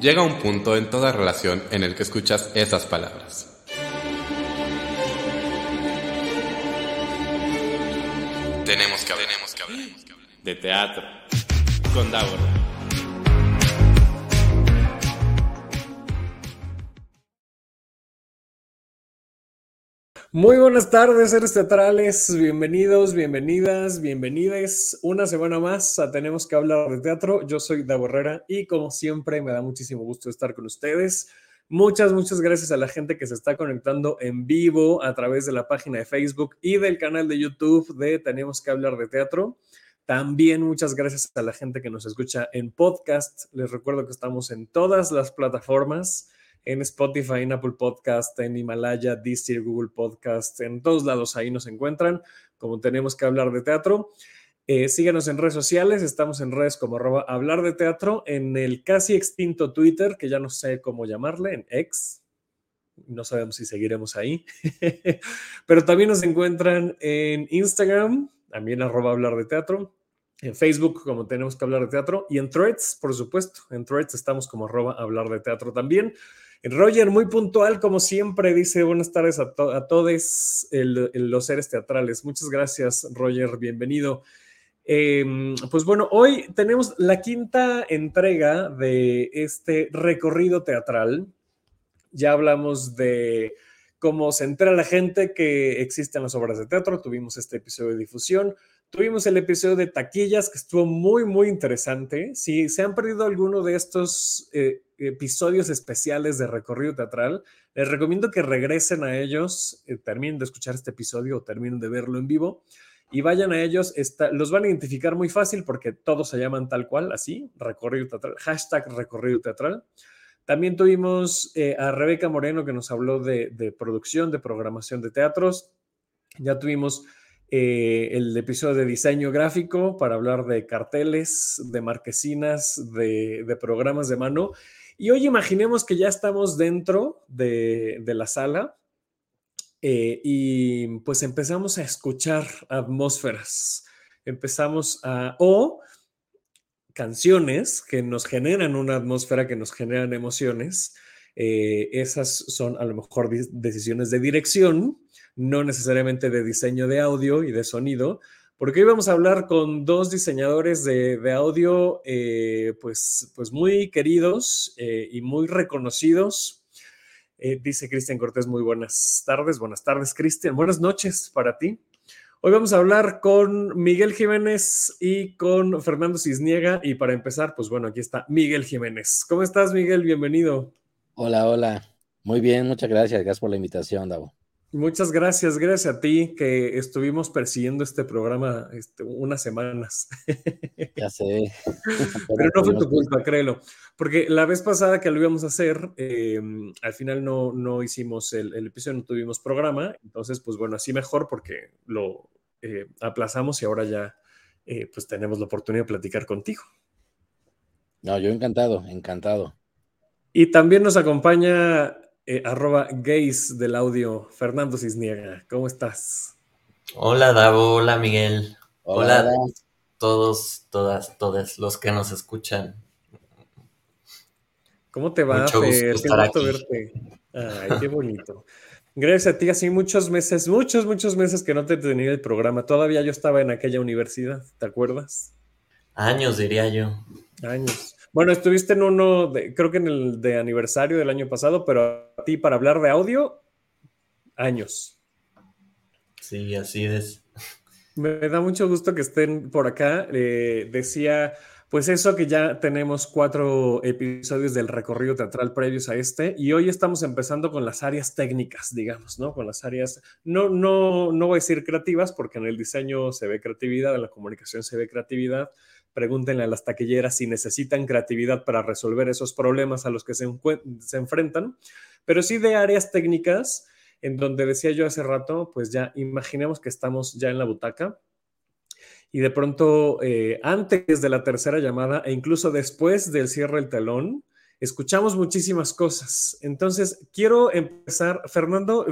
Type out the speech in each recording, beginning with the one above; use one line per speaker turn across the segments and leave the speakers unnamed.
llega un punto en toda relación en el que escuchas esas palabras. Tenemos que hablar. De teatro. Con Davor.
Muy buenas tardes, seres teatrales. Bienvenidos, bienvenidas, bienvenides. Una semana más a Tenemos que hablar de teatro. Yo soy Da Borrera y como siempre me da muchísimo gusto estar con ustedes. Muchas, muchas gracias a la gente que se está conectando en vivo a través de la página de Facebook y del canal de YouTube de Tenemos que hablar de teatro. También muchas gracias a la gente que nos escucha en podcast. Les recuerdo que estamos en todas las plataformas en Spotify, en Apple Podcast, en Himalaya, Disney, Google Podcast, en todos lados ahí nos encuentran, como tenemos que hablar de teatro. Eh, síganos en redes sociales, estamos en redes como arroba hablar de teatro, en el casi extinto Twitter, que ya no sé cómo llamarle, en X, no sabemos si seguiremos ahí, pero también nos encuentran en Instagram, también arroba hablar de teatro, en Facebook como tenemos que hablar de teatro y en Threads, por supuesto, en Threads estamos como arroba hablar de teatro también. Roger, muy puntual, como siempre, dice buenas tardes a, todos los seres teatrales. Muchas gracias, Roger, bienvenido. Em, pues bueno, hoy tenemos la quinta entrega de este recorrido teatral. Ya hablamos de cómo se entera la gente que existen las obras de teatro. Tuvimos este episodio de difusión. Tuvimos el episodio de taquillas que estuvo muy, muy interesante. Si se han perdido alguno de estos eh, episodios especiales de recorrido teatral, les recomiendo que regresen a ellos, eh, terminen de escuchar este episodio o terminen de verlo en vivo y vayan a ellos. los van a identificar muy fácil porque todos se llaman tal cual, así, recorrido teatral, hashtag recorrido teatral. También tuvimos eh, a Rebeca Moreno que nos habló de, de producción, de programación de teatros. Ya tuvimos eh, el episodio de diseño gráfico para hablar de carteles, de marquesinas, de, programas de mano. Y hoy imaginemos que ya estamos dentro de, la sala eh, y pues empezamos a escuchar atmósferas, empezamos a... o canciones que nos generan una atmósfera, que nos generan emociones. Eh, esas son a lo mejor decisiones de dirección no necesariamente de diseño de audio y de sonido, porque hoy vamos a hablar con dos diseñadores de, audio eh, pues, pues muy queridos eh, y muy reconocidos. Eh, dice Cristian Cortés, muy buenas tardes, buenas tardes Cristian, buenas noches para ti. Hoy vamos a hablar con Miguel Jiménez y con Fernando Cisniega y para empezar, pues bueno, aquí está Miguel Jiménez. ¿Cómo estás Miguel? Bienvenido.
Hola, hola. Muy bien, muchas gracias. Gracias por la invitación, Davo.
Muchas gracias, gracias a ti que estuvimos persiguiendo este programa este, unas semanas.
Ya sé.
Pero no fue tu culpa, créelo. Porque la vez pasada que lo íbamos a hacer, em, al final no, no hicimos el, episodio, no tuvimos programa. Entonces, pues bueno, así mejor porque lo eh, aplazamos y ahora ya eh, pues tenemos la oportunidad de platicar contigo.
No, yo encantado, encantado.
Y también nos acompaña eh, arroba gays del audio, Fernando Cisniega. ¿Cómo estás?
Hola Davo, hola Miguel. Hola, a todos, todas, todos los que nos escuchan.
¿Cómo te va, Mucho Qué gusto verte. Ay, qué bonito. Gracias a ti, así muchos meses, muchos, muchos meses que no te tenía el programa. Todavía yo estaba en aquella universidad, ¿te acuerdas?
Años, diría yo.
Años. Bueno, estuviste en uno, de, creo que en el de aniversario del año pasado, pero a ti para hablar de audio, años.
Sí, así es.
Me da mucho gusto que estén por acá. Eh, decía, pues eso que ya tenemos cuatro episodios del recorrido teatral previos a este y hoy estamos empezando con las áreas técnicas, digamos, ¿no? Con las áreas, no, no, no voy a decir creativas porque en el diseño se ve creatividad, en la comunicación se ve creatividad, Pregúntenle a las taquilleras si necesitan creatividad para resolver esos problemas a los que se, se enfrentan, pero sí de áreas técnicas en donde decía yo hace rato, pues ya imaginemos que estamos ya en la butaca y de pronto eh, antes de la tercera llamada e incluso después del cierre del telón, escuchamos muchísimas cosas. Entonces, quiero empezar, Fernando,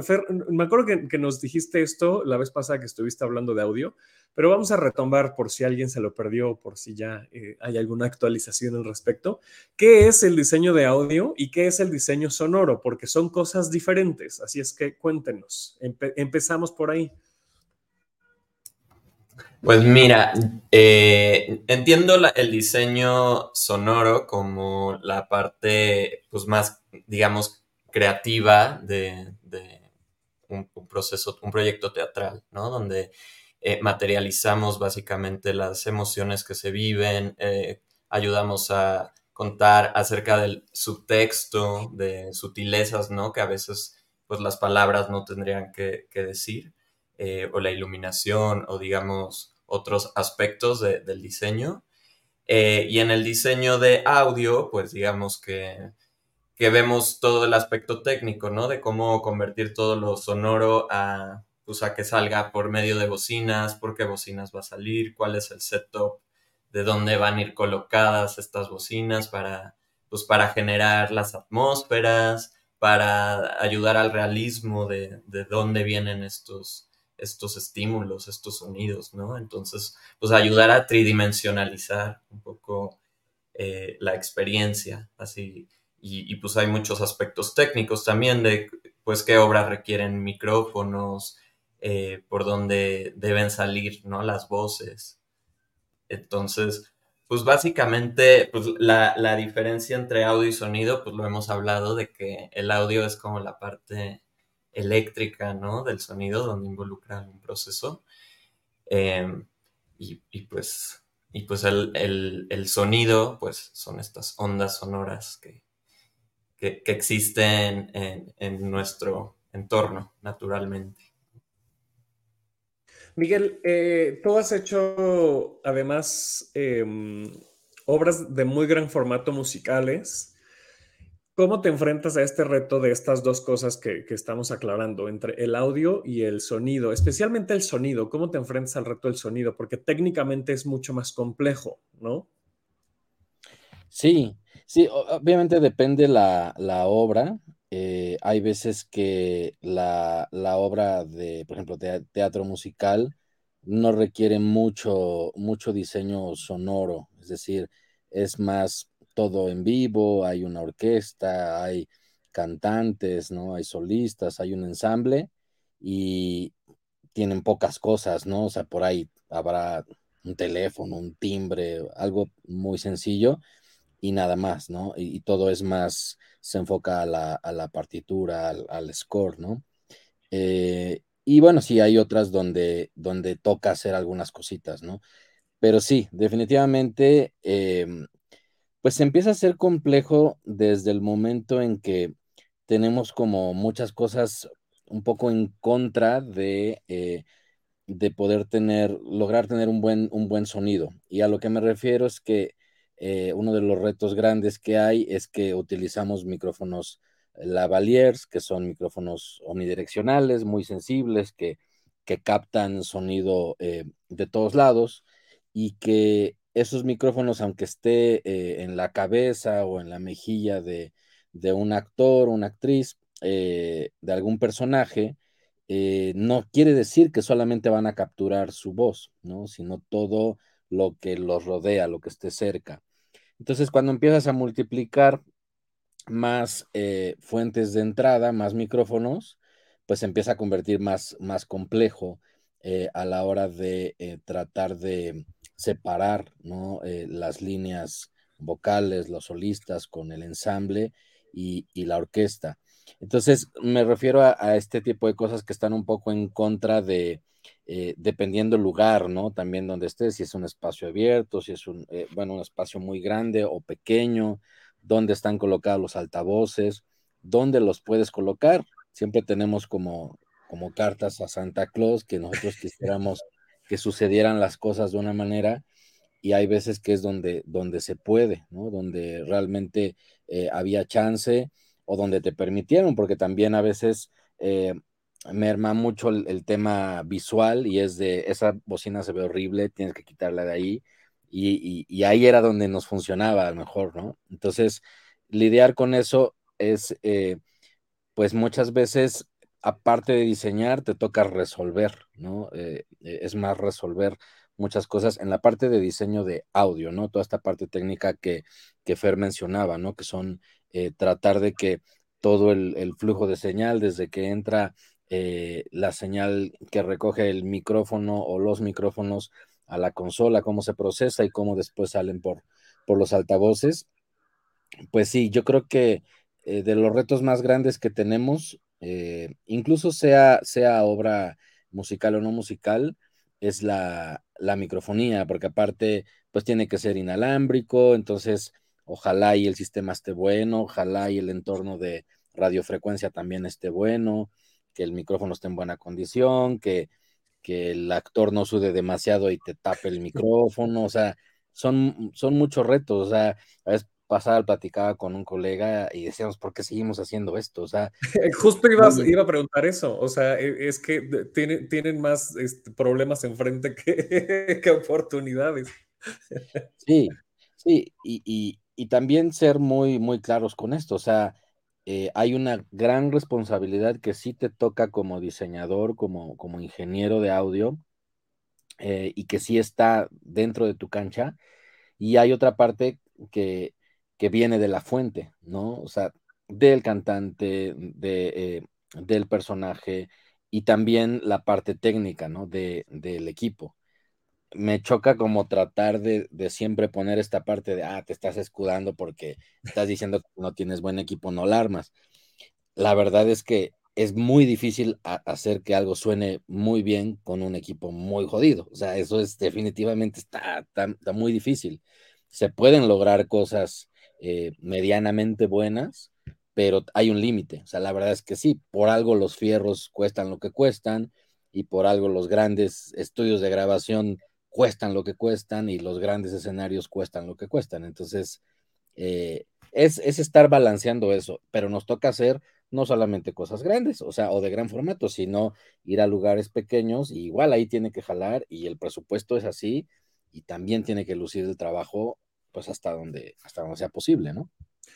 me acuerdo que, nos dijiste esto la vez pasada que estuviste hablando de audio, pero vamos a retomar por si alguien se lo perdió, por si ya eh, hay alguna actualización al respecto. ¿Qué es el diseño de audio y qué es el diseño sonoro? Porque son cosas diferentes, así es que cuéntenos. empezamos por ahí.
Pues mira, eh, entiendo el diseño sonoro como la parte pues, más, digamos, creativa de, un, proceso, un proyecto teatral, ¿no? Donde eh, materializamos básicamente las emociones que se viven, eh, ayudamos a contar acerca del subtexto, de sutilezas, ¿no? Que a veces pues las palabras no tendrían que decir. Eh, o la iluminación o digamos otros aspectos del diseño. Eh, y en el diseño de audio, pues digamos que, que, vemos todo el aspecto técnico, ¿no? De cómo convertir todo lo sonoro a, pues, a que salga por medio de bocinas, por qué bocinas va a salir, cuál es el setup, de dónde van a ir colocadas estas bocinas para, pues, para generar las atmósferas, para ayudar al realismo de, de dónde vienen estos, estos estímulos, estos sonidos, ¿no? Entonces, pues ayudar a tridimensionalizar un poco eh, la experiencia, así. Y, pues hay muchos aspectos técnicos también de, pues, qué obras requieren micrófonos, eh, por dónde deben salir, ¿no? Las voces. Entonces, pues básicamente, pues la, la diferencia entre audio y sonido, pues lo hemos hablado de que el audio es como la parte eléctrica, ¿no? Del sonido, donde involucra un proceso. Em, y, pues, y pues el, sonido, pues son estas ondas sonoras que, que, existen en, nuestro entorno naturalmente.
Miguel, eh, tú has hecho además em, obras de muy gran formato musicales. ¿Cómo te enfrentas a este reto de estas dos cosas que, estamos aclarando, entre el audio y el sonido, especialmente el sonido? ¿Cómo te enfrentas al reto del sonido? Porque técnicamente es mucho más complejo, ¿no?
Sí, sí, obviamente depende la, obra. Eh, hay veces que la, obra de, por ejemplo, teatro musical no requiere mucho, mucho diseño sonoro, es decir, es más todo en vivo, hay una orquesta, hay cantantes, ¿no? Hay solistas, hay un ensamble y tienen pocas cosas, ¿no? O sea, por ahí habrá un teléfono, un timbre, algo muy sencillo y nada más, ¿no? Y, todo es más, se enfoca a la, partitura, al, score, ¿no? Eh, y bueno, sí, hay otras donde, donde toca hacer algunas cositas, ¿no? Pero sí, definitivamente em, pues empieza a ser complejo desde el momento en que tenemos como muchas cosas un poco en contra de, eh, de poder tener, lograr tener un buen, un buen sonido. Y a lo que me refiero es que eh, uno de los retos grandes que hay es que utilizamos micrófonos lavaliers, que son micrófonos omnidireccionales, muy sensibles, que, que captan sonido eh, de todos lados y que esos micrófonos, aunque esté eh, en la cabeza o en la mejilla de, un actor una actriz, eh, de algún personaje, eh, no quiere decir que solamente van a capturar su voz, ¿no? Sino todo lo que los rodea, lo que esté cerca. Entonces, cuando empiezas a multiplicar más fuentes de entrada, más micrófonos, pues empieza a convertir más, más complejo a la hora de tratar de separar ¿no? Eh, las líneas vocales, los solistas con el ensamble y, la orquesta. Entonces, me refiero a, este tipo de cosas que están un poco en contra de, eh, dependiendo el lugar, ¿no? También donde estés, si es un espacio abierto, si es un, eh, bueno, un espacio muy grande o pequeño, dónde están colocados los altavoces, dónde los puedes colocar. Siempre tenemos como, como cartas a Santa Claus que nosotros quisiéramos que sucedieran las cosas de una manera y hay veces que es donde, donde se puede, ¿no? Donde realmente eh, había chance o donde te permitieron, porque también a veces eh, merma mucho el, tema visual y es de esa bocina se ve horrible, tienes que quitarla de ahí. Y, ahí era donde nos funcionaba a lo mejor, ¿no? Entonces, lidiar con eso es, eh, pues muchas veces, aparte de diseñar, te toca resolver, ¿no? Eh, eh, es más resolver muchas cosas en la parte de diseño de audio, ¿no? Toda esta parte técnica que, que Fer mencionaba, ¿no? Que son tratar de que todo el, flujo de señal, desde que entra la señal que recoge el micrófono o los micrófonos a la consola, cómo se procesa y cómo después salen por, por los altavoces. Pues sí, yo creo que eh, de los retos más grandes que tenemos, eh, incluso sea, sea obra musical o no musical, es la, la, microfonía, porque aparte, pues tiene que ser inalámbrico, entonces ojalá y el sistema esté bueno, ojalá y el entorno de radiofrecuencia también esté bueno, que el micrófono esté en buena condición, que, que el actor no sude demasiado y te tape el micrófono, o sea, son, son muchos retos, o sea, a veces pasada platicaba con un colega y decíamos, ¿por qué seguimos haciendo esto? O sea,
justo iba a preguntar eso, o sea, e, es que tienen, tienen más este, problemas enfrente que, que oportunidades.
Sí, sí, y, y, también ser muy, muy claros con esto, o sea, eh, hay una gran responsabilidad que sí te toca como diseñador, como, como ingeniero de audio, eh, y que sí está dentro de tu cancha, y hay otra parte que que viene de la fuente, ¿no? O sea, del cantante, de, eh, del personaje y también la parte técnica, ¿no? De, del equipo. Me choca como tratar de, siempre poner esta parte de, ah, te estás escudando porque estás diciendo que no tienes buen equipo, no alarmas. La verdad es que es muy difícil hacer que algo suene muy bien con un equipo muy jodido. O sea, eso es definitivamente está, está muy difícil. Se pueden lograr cosas eh, medianamente buenas, pero hay un límite. O sea, la verdad es que sí, por algo los fierros cuestan lo que cuestan y por algo los grandes estudios de grabación cuestan lo que cuestan y los grandes escenarios cuestan lo que cuestan. Entonces, eh, es, es, estar balanceando eso, pero nos toca hacer no solamente cosas grandes, o sea, o de gran formato, sino ir a lugares pequeños y igual ahí tiene que jalar y el presupuesto es así y también tiene que lucir el trabajo pues hasta donde, hasta donde sea posible, ¿no?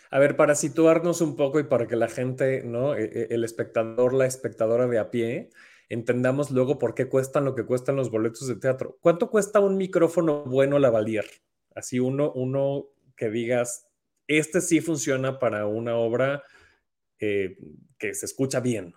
A ver, para situarnos un poco y para que la gente, ¿no? E, e, el espectador, la espectadora de a pie, entendamos luego por qué cuestan lo que cuestan los boletos de teatro. ¿Cuánto cuesta un micrófono bueno Lavalier? Así uno, uno que digas, este sí funciona para una obra eh, que se escucha bien.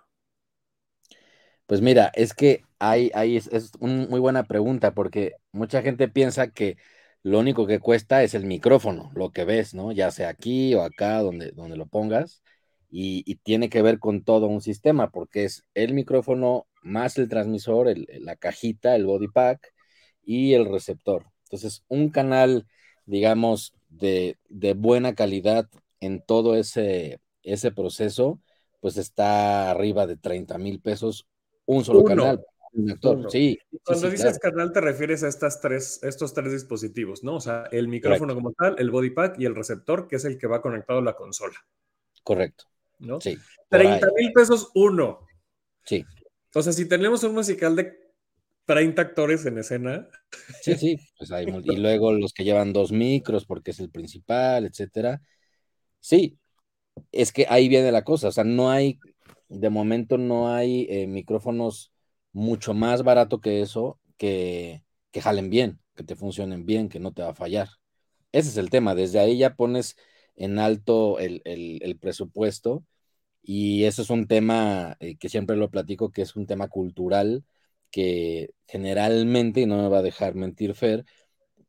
Pues mira, es que hay, hay es, es una muy buena pregunta porque mucha gente piensa que lo único que cuesta es el micrófono, lo que ves, ¿no? Ya sea aquí o acá, donde, donde lo pongas, y, tiene que ver con todo un sistema, porque es el micrófono más el transmisor, la cajita, el body pack y el receptor. Entonces, un canal, digamos, de, buena calidad en todo ese, ese proceso, pues está arriba de 30 mil pesos un solo canal actor, sí.
Cuando dices canal te refieres a estas tres, estos tres dispositivos, ¿no? O sea, el micrófono como tal, el body pack y el receptor, que es el que va conectado a la consola.
Correcto.
¿No? Sí. 30 mil pesos uno.
Sí.
O sea, si tenemos un musical de 30 actores en escena.
Sí, sí, pues hay, y luego los que llevan dos micros porque es el principal, etcétera. Sí, es que ahí viene la cosa, o sea, no hay, de momento no hay eh, micrófonos mucho más barato que eso, que, que jalen bien, que te funcionen bien, que no te va a fallar. Ese es el tema, desde ahí ya pones en alto el, presupuesto y eso es un tema eh, que siempre lo platico, que es un tema cultural que generalmente, y no me va a dejar mentir Fer,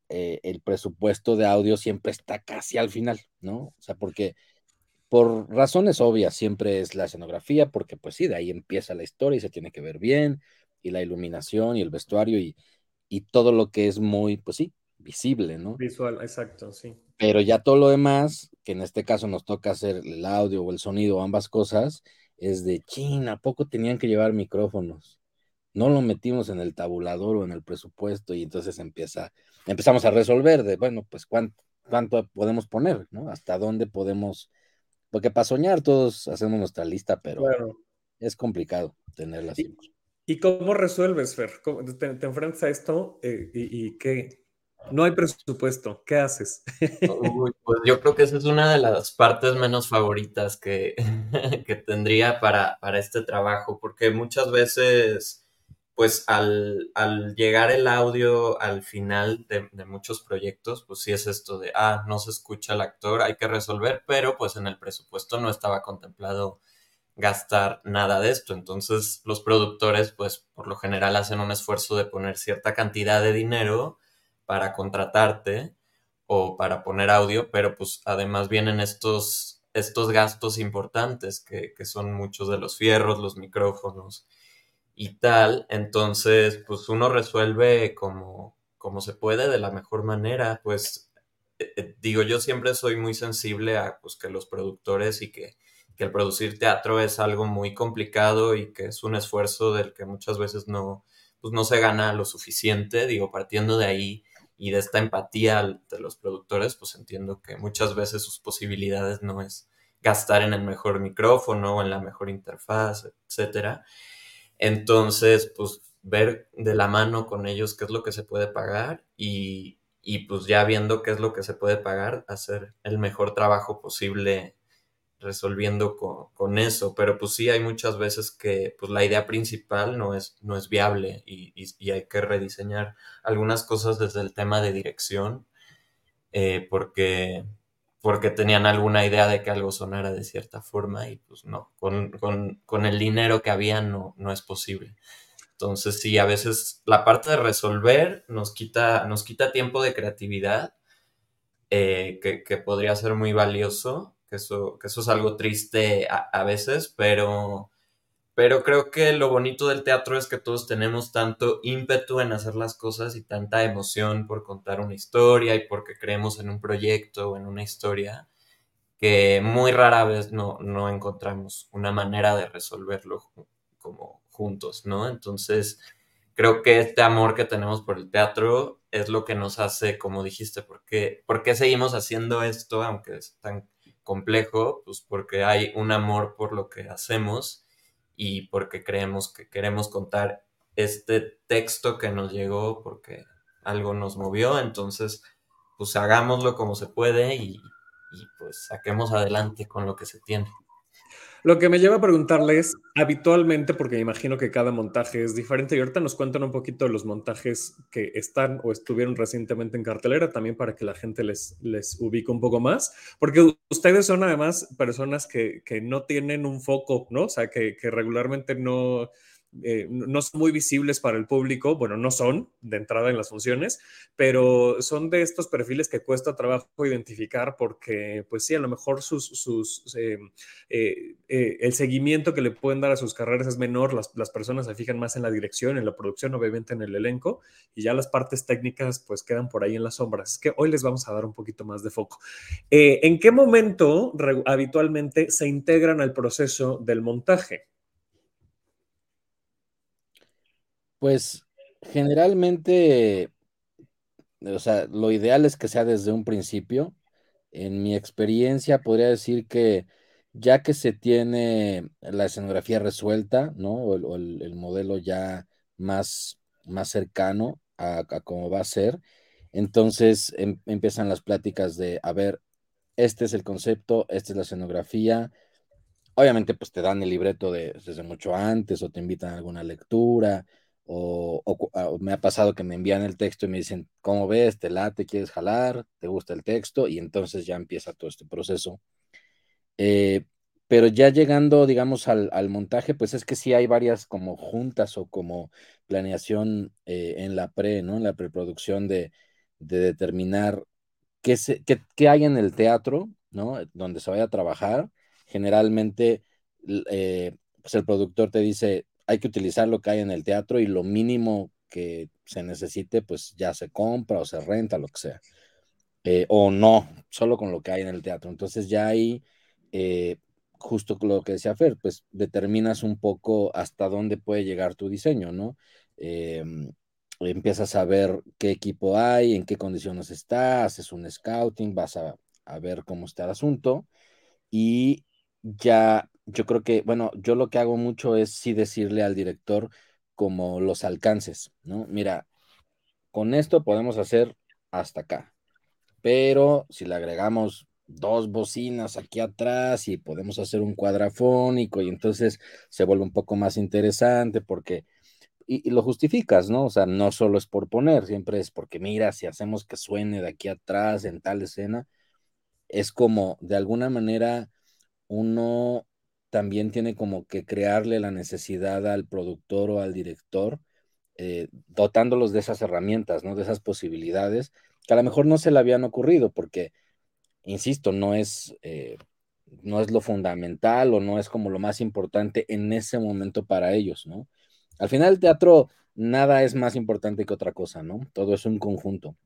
eh, el presupuesto de audio siempre está casi al final, ¿no? O sea, porque por razones obvias siempre es la escenografía, porque pues sí, de ahí empieza la historia y se tiene que ver bien, y la iluminación y el vestuario y, y todo lo que es muy, pues sí, visible, ¿no?
Visual, exacto, sí.
Pero ya todo lo demás, que en este caso nos toca hacer el audio o el sonido, ambas cosas, es de, China, ¿a poco tenían que llevar micrófonos? No lo metimos en el tabulador o en el presupuesto y entonces empieza, empezamos a resolver de, bueno, pues cuánto, cuánto podemos poner, ¿no? Hasta dónde podemos porque para soñar todos hacemos nuestra lista, pero es complicado tenerla así.
¿Y cómo resuelves, Fer? ¿Te, enfrentas a esto eh, y, qué? no hay presupuesto, ¿qué haces?
pues yo creo que esa es una de las partes menos favoritas que, que tendría para, para, este trabajo, porque muchas veces, pues al, al llegar el audio al final de, de, muchos proyectos, pues sí es esto de, ah, no se escucha el actor, hay que resolver, pero pues en el presupuesto no estaba contemplado gastar nada de esto. Entonces los productores, pues por lo general hacen un esfuerzo de poner cierta cantidad de dinero para contratarte o para poner audio, pero pues además vienen estos, estos gastos importantes que, que son muchos de los fierros, los micrófonos y tal. Entonces, pues uno resuelve como, como se puede de la mejor manera. Pues eh, eh, digo, yo siempre soy muy sensible a pues, que los productores y que que el producir teatro es algo muy complicado y que es un esfuerzo del que muchas veces no, pues no se gana lo suficiente. Digo, partiendo de ahí y de esta empatía de los productores, pues entiendo que muchas veces sus posibilidades no es gastar en el mejor micrófono o en la mejor interfaz, etcétera. Entonces, pues ver de la mano con ellos qué es lo que se puede pagar y, y pues ya viendo qué es lo que se puede pagar, hacer el mejor trabajo posible resolviendo con, eso, pero pues sí hay muchas veces que pues la idea principal no es, no es viable y, hay que rediseñar algunas cosas desde el tema de dirección eh, porque, porque tenían alguna idea de que algo sonara de cierta forma y pues no, con, el dinero que había no, no es posible. Entonces sí, a veces la parte de resolver nos quita, nos quita tiempo de creatividad eh, que, que podría ser muy valioso que eso, que eso es algo triste a, veces, pero, pero creo que lo bonito del teatro es que todos tenemos tanto ímpetu en hacer las cosas y tanta emoción por contar una historia y porque creemos en un proyecto o en una historia, que muy rara vez no, no encontramos una manera de resolverlo como juntos, ¿no? Entonces, creo que este amor que tenemos por el teatro es lo que nos hace, como dijiste, porque, ¿por qué seguimos haciendo esto aunque es tan complejo, pues porque hay un amor por lo que hacemos y porque creemos que queremos contar este texto que nos llegó porque algo nos movió, entonces pues hagámoslo como se puede y, y pues saquemos adelante con lo que se tiene.
Lo que me lleva a preguntarles, habitualmente, porque me imagino que cada montaje es diferente, y ahorita nos cuentan un poquito de los montajes que están o estuvieron recientemente en cartelera, también para que la gente les, les ubique un poco más, porque ustedes son además personas que, que no tienen un foco, ¿no? O sea, que, que regularmente no, eh, no son muy visibles para el público, bueno, no son de entrada en las funciones, pero son de estos perfiles que cuesta trabajo identificar porque, pues sí, a lo mejor sus, sus eh, eh, el seguimiento que le pueden dar a sus carreras es menor, las, las, personas se fijan más en la dirección, en la producción, obviamente en el elenco, y ya las partes técnicas pues quedan por ahí en las sombras. Es que hoy les vamos a dar un poquito más de foco. ¿En qué momento habitualmente se integran al proceso del montaje?
Pues generalmente, o sea, lo ideal es que sea desde un principio. En mi experiencia podría decir que ya que se tiene la escenografía resuelta, ¿no? O el, modelo ya más, más cercano a, cómo va a ser, entonces em, empiezan las pláticas de, a ver, este es el concepto, esta es la escenografía. Obviamente, pues te dan el libreto de, desde mucho antes o te invitan a alguna lectura o, me ha pasado que me envían el texto y me dicen, ¿cómo ves? ¿Te late? ¿Quieres jalar? ¿Te gusta el texto? Y entonces ya empieza todo este proceso. Eh, pero ya llegando, digamos, al, montaje, pues es que sí hay varias como juntas o como planeación eh, en la pre, ¿no? En la preproducción de, de determinar qué, se, qué, hay en el teatro, ¿no? Donde se vaya a trabajar. Generalmente, eh, pues el productor te dice, hay que utilizar lo que hay en el teatro y lo mínimo que se necesite, pues ya se compra o se renta, lo que sea. Eh, o no, solo con lo que hay en el teatro. Entonces ya ahí, eh, justo lo que decía Fer, pues determinas un poco hasta dónde puede llegar tu diseño, ¿no? Em, empiezas a ver qué equipo hay, en qué condiciones está, haces un scouting, vas a ver cómo está el asunto y ya yo creo que, bueno, yo lo que hago mucho es sí decirle al director como los alcances, ¿no? Mira, con esto podemos hacer hasta acá. Pero si le agregamos dos bocinas aquí atrás y podemos hacer un cuadrafónico y entonces se vuelve un poco más interesante porque, y, lo justificas, ¿no? O sea, no solo es por poner, siempre es porque mira, si hacemos que suene de aquí atrás en tal escena, es como de alguna manera uno también tiene como que crearle la necesidad al productor o al director, eh, dotándolos de esas herramientas, ¿no? De esas posibilidades que a lo mejor no se le habían ocurrido porque insisto, no es, eh, no es lo fundamental o no es como lo más importante en ese momento para ellos, ¿no? Al final el teatro nada es más importante que otra cosa, ¿no? Todo es un conjunto.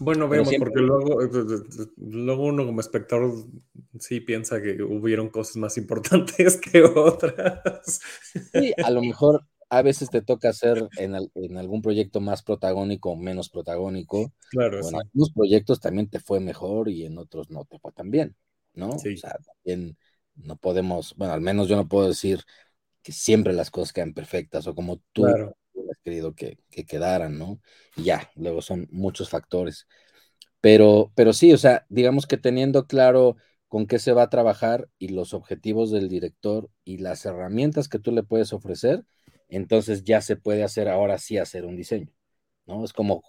Bueno, vemos, porque luego, luego uno como espectador sí piensa que hubieron cosas más importantes que otras.
Sí, a lo mejor a veces te toca hacer en, algún proyecto más protagónico o menos protagónico.
Claro,
En algunos proyectos también te fue mejor y en otros no te fue tan bien, ¿no?
Sí.
O sea, también no podemos, bueno, al menos yo no puedo decir que siempre las cosas quedan perfectas o como tú
claro.
Querido que, que, quedaran, ¿no? Y ya, luego son muchos factores. Pero, pero sí, o sea, digamos que teniendo claro con qué se va a trabajar y los objetivos del director y las herramientas que tú le puedes ofrecer, entonces ya se puede hacer ahora sí hacer un diseño, ¿no? Es como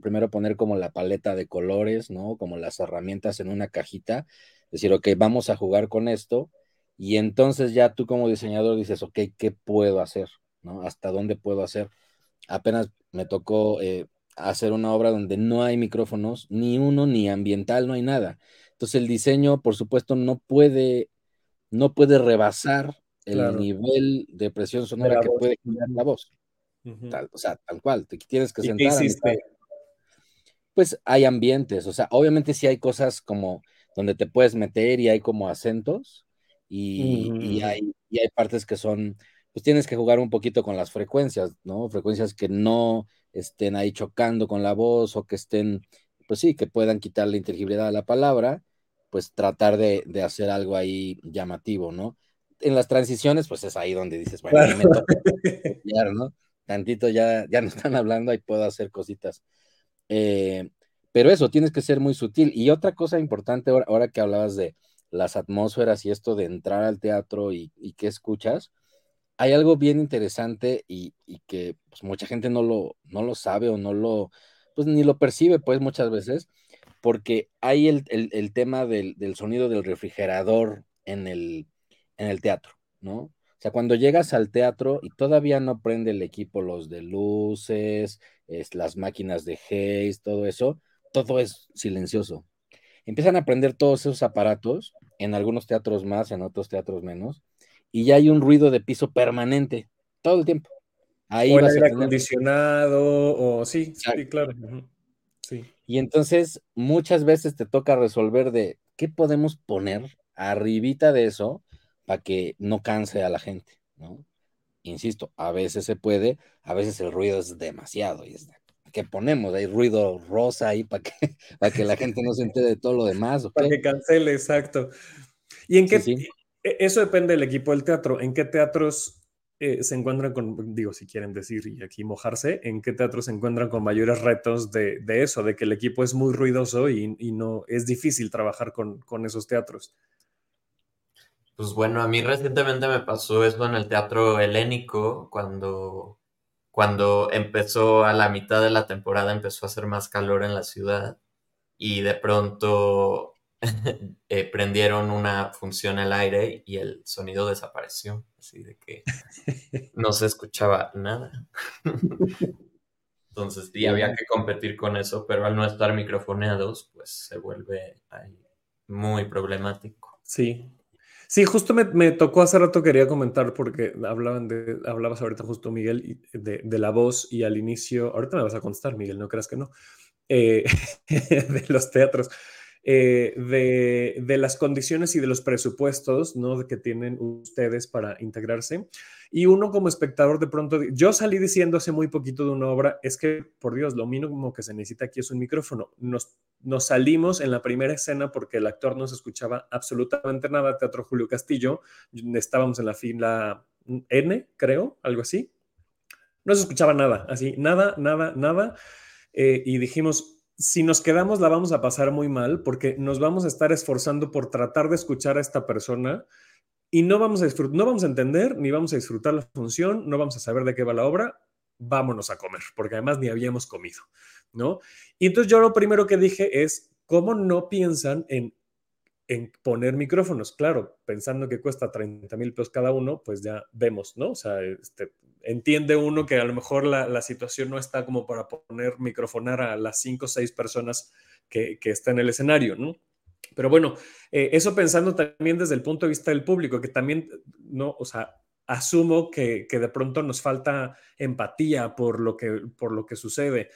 primero poner como la paleta de colores, ¿no? Como las herramientas en una cajita, decir, ok, vamos a jugar con esto, y entonces ya tú como diseñador dices, ok, ¿qué puedo hacer? ¿Hasta dónde puedo hacer? Apenas me tocó eh, hacer una obra donde no hay micrófonos, ni uno, ni ambiental, no hay nada. Entonces el diseño, por supuesto, no puede, no puede rebasar el
Claro.
nivel de presión sonora que
voz.
puede generar la voz. Tal, o sea, tal cual, te tienes que
¿Y qué
sentar. a
hiciste?
Pues hay ambientes, o sea, obviamente sí hay cosas como donde te puedes meter y hay como acentos y, y hay, y hay partes que son, pues tienes que jugar un poquito con las frecuencias, ¿no? Frecuencias que no estén ahí chocando con la voz o que estén, pues sí, que puedan quitar la inteligibilidad a la palabra, pues tratar de, de hacer algo ahí llamativo, ¿no? En las transiciones, pues es ahí donde dices, bueno, me toca copiar, ¿no? Tantito ya, ya no están hablando, ahí puedo hacer cositas. Eh, pero eso, tienes que ser muy sutil. Y otra cosa importante, ahora, ahora que hablabas de las atmósferas y esto de entrar al teatro y, y qué escuchas, hay algo bien interesante y, que pues, mucha gente no lo, no lo sabe o no lo, pues ni lo percibe, pues muchas veces, porque hay el, el, tema del, del, sonido del refrigerador en el, en el teatro, ¿no? O sea, cuando llegas al teatro y todavía no prende el equipo, los de luces, es, las máquinas de haze, todo eso, todo es silencioso. Empiezan a prender todos esos aparatos, en algunos teatros más, en otros teatros menos, y ya hay un ruido de piso permanente, todo el tiempo.
Ahí o el aire acondicionado, o sí,
Exacto.
sí, claro. Sí.
Y entonces muchas veces te toca resolver de qué podemos poner arribita de eso para que no canse a la gente, ¿no? Insisto, a veces se puede, a veces el ruido es demasiado y es que ponemos hay ruido rosa ahí para que, para que la gente no se entere de todo lo demás. ¿okay?
Para que cancele, exacto. ¿Y en qué? Sí, sí. Eso depende del equipo del teatro. ¿En qué teatros eh, se encuentran con, digo, si quieren decir y aquí mojarse, en qué teatros se encuentran con mayores retos de, eso, de que el equipo es muy ruidoso y, y no es difícil trabajar con, con, esos teatros?
Pues bueno, a mí recientemente me pasó eso en el teatro helénico, cuando, cuando empezó a la mitad de la temporada, empezó a hacer más calor en la ciudad y de pronto eh, prendieron una función al aire y el sonido desapareció, así de que no se escuchaba nada. Entonces, sí, había que competir con eso, pero al no estar microfoneados, pues se vuelve ahí muy problemático.
Sí. Sí, justo me, me, tocó hace rato, quería comentar, porque hablaban de, hablabas ahorita justo, Miguel, de, de, la voz y al inicio, ahorita me vas a contestar, Miguel, no creas que no, eh, de los teatros. Eh, de, de, las condiciones y de los presupuestos ¿no? que tienen ustedes para integrarse. Y uno como espectador de pronto, yo salí diciendo hace muy poquito de una obra, es que, por Dios, lo mínimo que se necesita aquí es un micrófono. Nos, nos salimos en la primera escena porque el actor no se escuchaba absolutamente nada, Teatro Julio Castillo, estábamos en la fila N, creo, algo así. No se escuchaba nada, así, nada, nada, nada. Eh, y dijimos, si nos quedamos la vamos a pasar muy mal porque nos vamos a estar esforzando por tratar de escuchar a esta persona y no vamos a no vamos a entender ni vamos a disfrutar la función, no vamos a saber de qué va la obra, vámonos a comer, porque además ni habíamos comido, ¿no? Y entonces yo lo primero que dije es, ¿cómo no piensan en, en poner micrófonos? Claro, pensando que cuesta 30 mil pesos cada uno, pues ya vemos, ¿no? O sea, este, entiende uno que a lo mejor la, situación no está como para poner microfonar a las cinco o seis personas que, que están en el escenario, ¿no? Pero bueno, eh, eso pensando también desde el punto de vista del público, que también, no, o sea, asumo que, que de pronto nos falta empatía por lo que, por lo que sucede.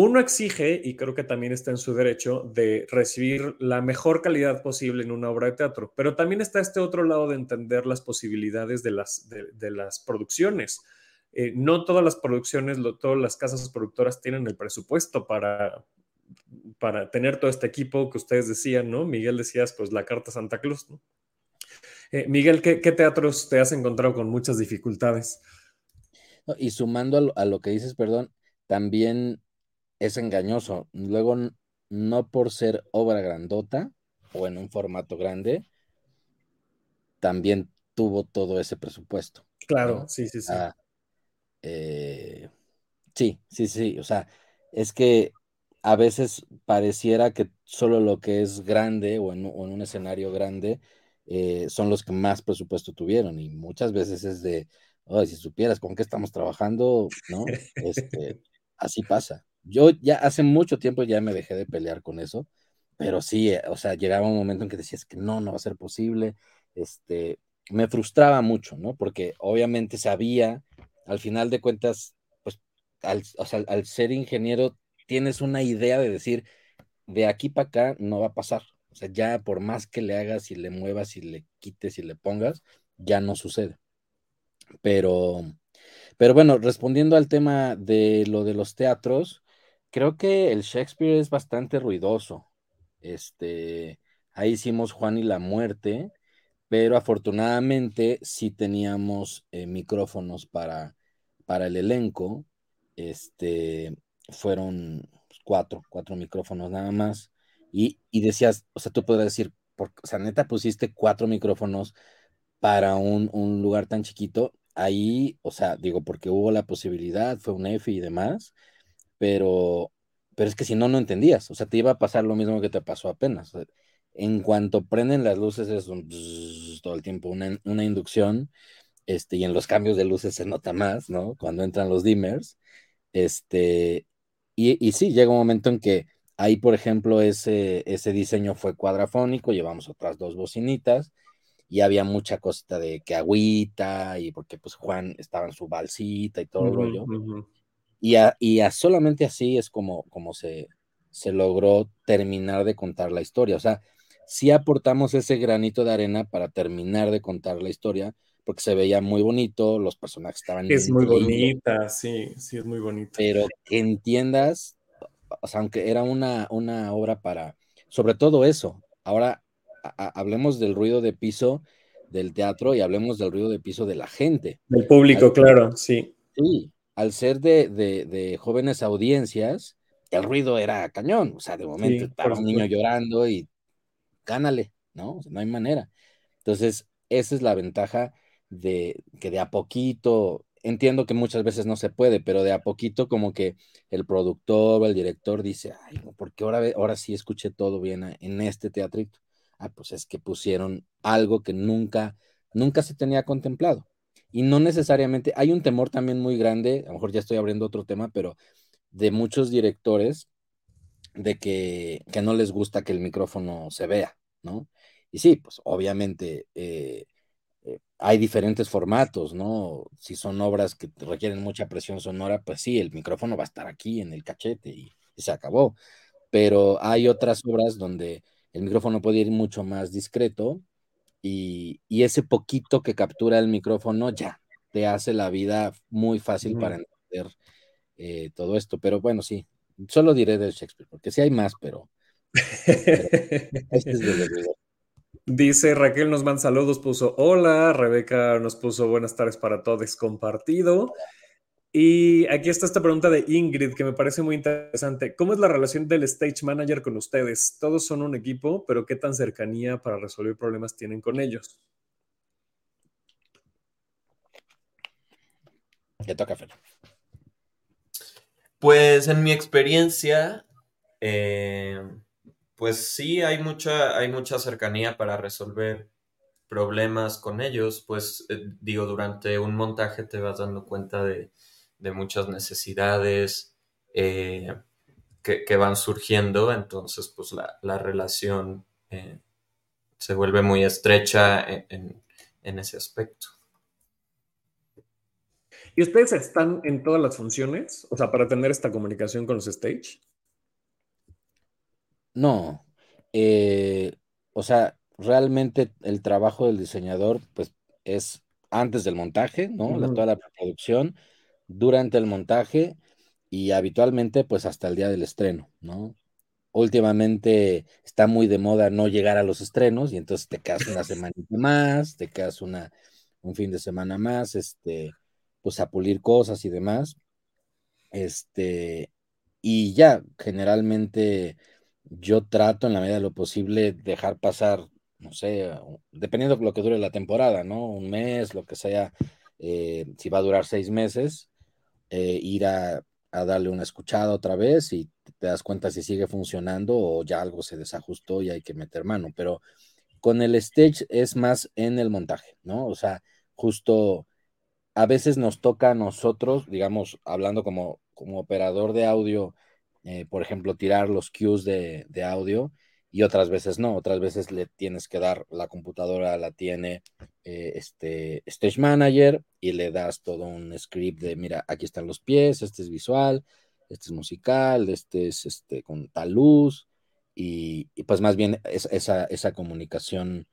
Uno exige, y creo que también está en su derecho, de recibir la mejor calidad posible en una obra de teatro, pero también está este otro lado de entender las posibilidades de las, de, las producciones. Eh, no todas las producciones, todas las casas productoras tienen el presupuesto para, para tener todo este equipo que ustedes decían, ¿no? Miguel decías, pues la carta Santa Cruz, ¿no? Eh, Miguel, ¿qué, teatros te has encontrado con muchas dificultades?
y sumando a lo que dices, perdón, también es engañoso. Luego, no por ser obra grandota o en un formato grande, también tuvo todo ese presupuesto.
Claro, sí, sí, sí.
Ah, eh, sí, sí, sí. O sea, es que a veces pareciera que solo lo que es grande o en, un escenario grande eh, son los que más presupuesto tuvieron y muchas veces es de, si supieras con qué estamos trabajando, ¿no? Este, así pasa. Yo ya hace mucho tiempo ya me dejé de pelear con eso, pero sí, eh, o sea, llegaba un momento en que decías que no, no va a ser posible. Este, me frustraba mucho, ¿no? Porque obviamente sabía, al final de cuentas, pues, al, o sea, al ser ingeniero tienes una idea de decir, de aquí para acá no va a pasar. O sea, ya por más que le hagas y le muevas y le quites y le pongas, ya no sucede. Pero, pero bueno, respondiendo al tema de lo de los teatros, creo que el Shakespeare es bastante ruidoso. Este, ahí hicimos Juan y la muerte, pero afortunadamente sí teníamos eh, micrófonos para, para el elenco. Este, fueron cuatro, cuatro micrófonos nada más. Y, decías, o sea, tú podrías decir, sea, neta pusiste cuatro micrófonos para un, un lugar tan chiquito. Ahí, o sea, digo, porque hubo la posibilidad, fue un F y demás, pero, pero es que si no, no entendías. O sea, te iba a pasar lo mismo que te pasó apenas. en cuanto prenden las luces es un todo el tiempo una, una, inducción, este, y en los cambios de luces se nota más, ¿no? Cuando entran los dimmers, este, y, y sí, llega un momento en que ahí, por ejemplo, ese, ese diseño fue cuadrafónico, llevamos otras dos bocinitas, y había mucha cosita de que agüita, y porque pues Juan estaba en su balsita y todo el rollo. Y, a, y a solamente así es como, como se, se logró terminar de contar la historia. O sea, sí aportamos ese granito de arena para terminar de contar la historia, porque se veía muy bonito, los personajes estaban...
Es muy bonita, sí, sí, es muy bonita.
Pero que entiendas, o sea, aunque era una, una obra para, sobre todo eso, ahora hablemos del ruido de piso del teatro y hablemos del ruido de piso de la gente.
Del público, claro, sí.
Sí, al ser de, jóvenes audiencias, el ruido era cañón. O sea, de momento estaba un niño llorando y gánale, ¿no? no hay manera. Entonces, esa es la ventaja de que de a poquito, entiendo que muchas veces no se puede, pero de a poquito como que el productor o el director dice, ay, porque ahora, ahora sí escuché todo bien en este teatrito. Ah, pues es que pusieron algo que nunca, nunca se tenía contemplado y no necesariamente, hay un temor también muy grande, a lo mejor ya estoy abriendo otro tema, pero de muchos directores de que, no les gusta que el micrófono se vea, ¿no? Y sí, pues obviamente eh, eh, hay diferentes formatos, ¿no? Si son obras que requieren mucha presión sonora, pues sí, el micrófono va a estar aquí en el cachete y se acabó. Pero hay otras obras donde el micrófono puede ir mucho más discreto y, ese poquito que captura el micrófono ya te hace la vida muy fácil para entender eh, todo esto. Pero bueno, sí, solo diré del Shakespeare, porque sí hay más, pero, este
Dice Raquel nos manda saludos, puso hola, Rebeca nos puso buenas tardes para todos compartido. Y aquí está esta pregunta de Ingrid que me parece muy interesante. ¿Cómo es la relación del stage manager con ustedes? Todos son un equipo, pero ¿qué tan cercanía para resolver problemas tienen con ellos?
¿Qué toca, Fer?
Pues en mi experiencia, eh, pues sí hay mucha, hay mucha cercanía para resolver problemas con ellos. Pues eh, digo, durante un montaje te vas dando cuenta de, muchas necesidades eh, que, van surgiendo, entonces pues la, relación se vuelve muy estrecha en ese aspecto.
¿Y ustedes están en todas las funciones? O sea, para tener esta comunicación con los stage.
No. Eh, o sea, realmente el trabajo del diseñador, pues, es antes del montaje, ¿no? toda la producción, durante el montaje y habitualmente, pues, hasta el día del estreno, ¿no? Últimamente está muy de moda no llegar a los estrenos y entonces te quedas una semana más, te quedas una, un fin de semana más, este, pues a pulir cosas y demás. Este, y ya, generalmente yo trato en la medida de lo posible dejar pasar, no sé, dependiendo de lo que dure la temporada, ¿no? Un mes, lo que sea, eh, si va a durar seis meses, eh, ir a, darle una escuchada otra vez y te das cuenta si sigue funcionando o ya algo se desajustó y hay que meter mano. Pero con el stage es más en el montaje, ¿no? O sea, justo a veces nos toca a nosotros, digamos, hablando como, como operador de audio, eh, por ejemplo, tirar los cues de, audio y otras veces no, otras veces le tienes que dar, la computadora la tiene eh, este Stage Manager y le das todo un script de, mira, aquí están los pies, este es visual, este es musical, este es este, con tal luz y, pues más bien esa, esa comunicación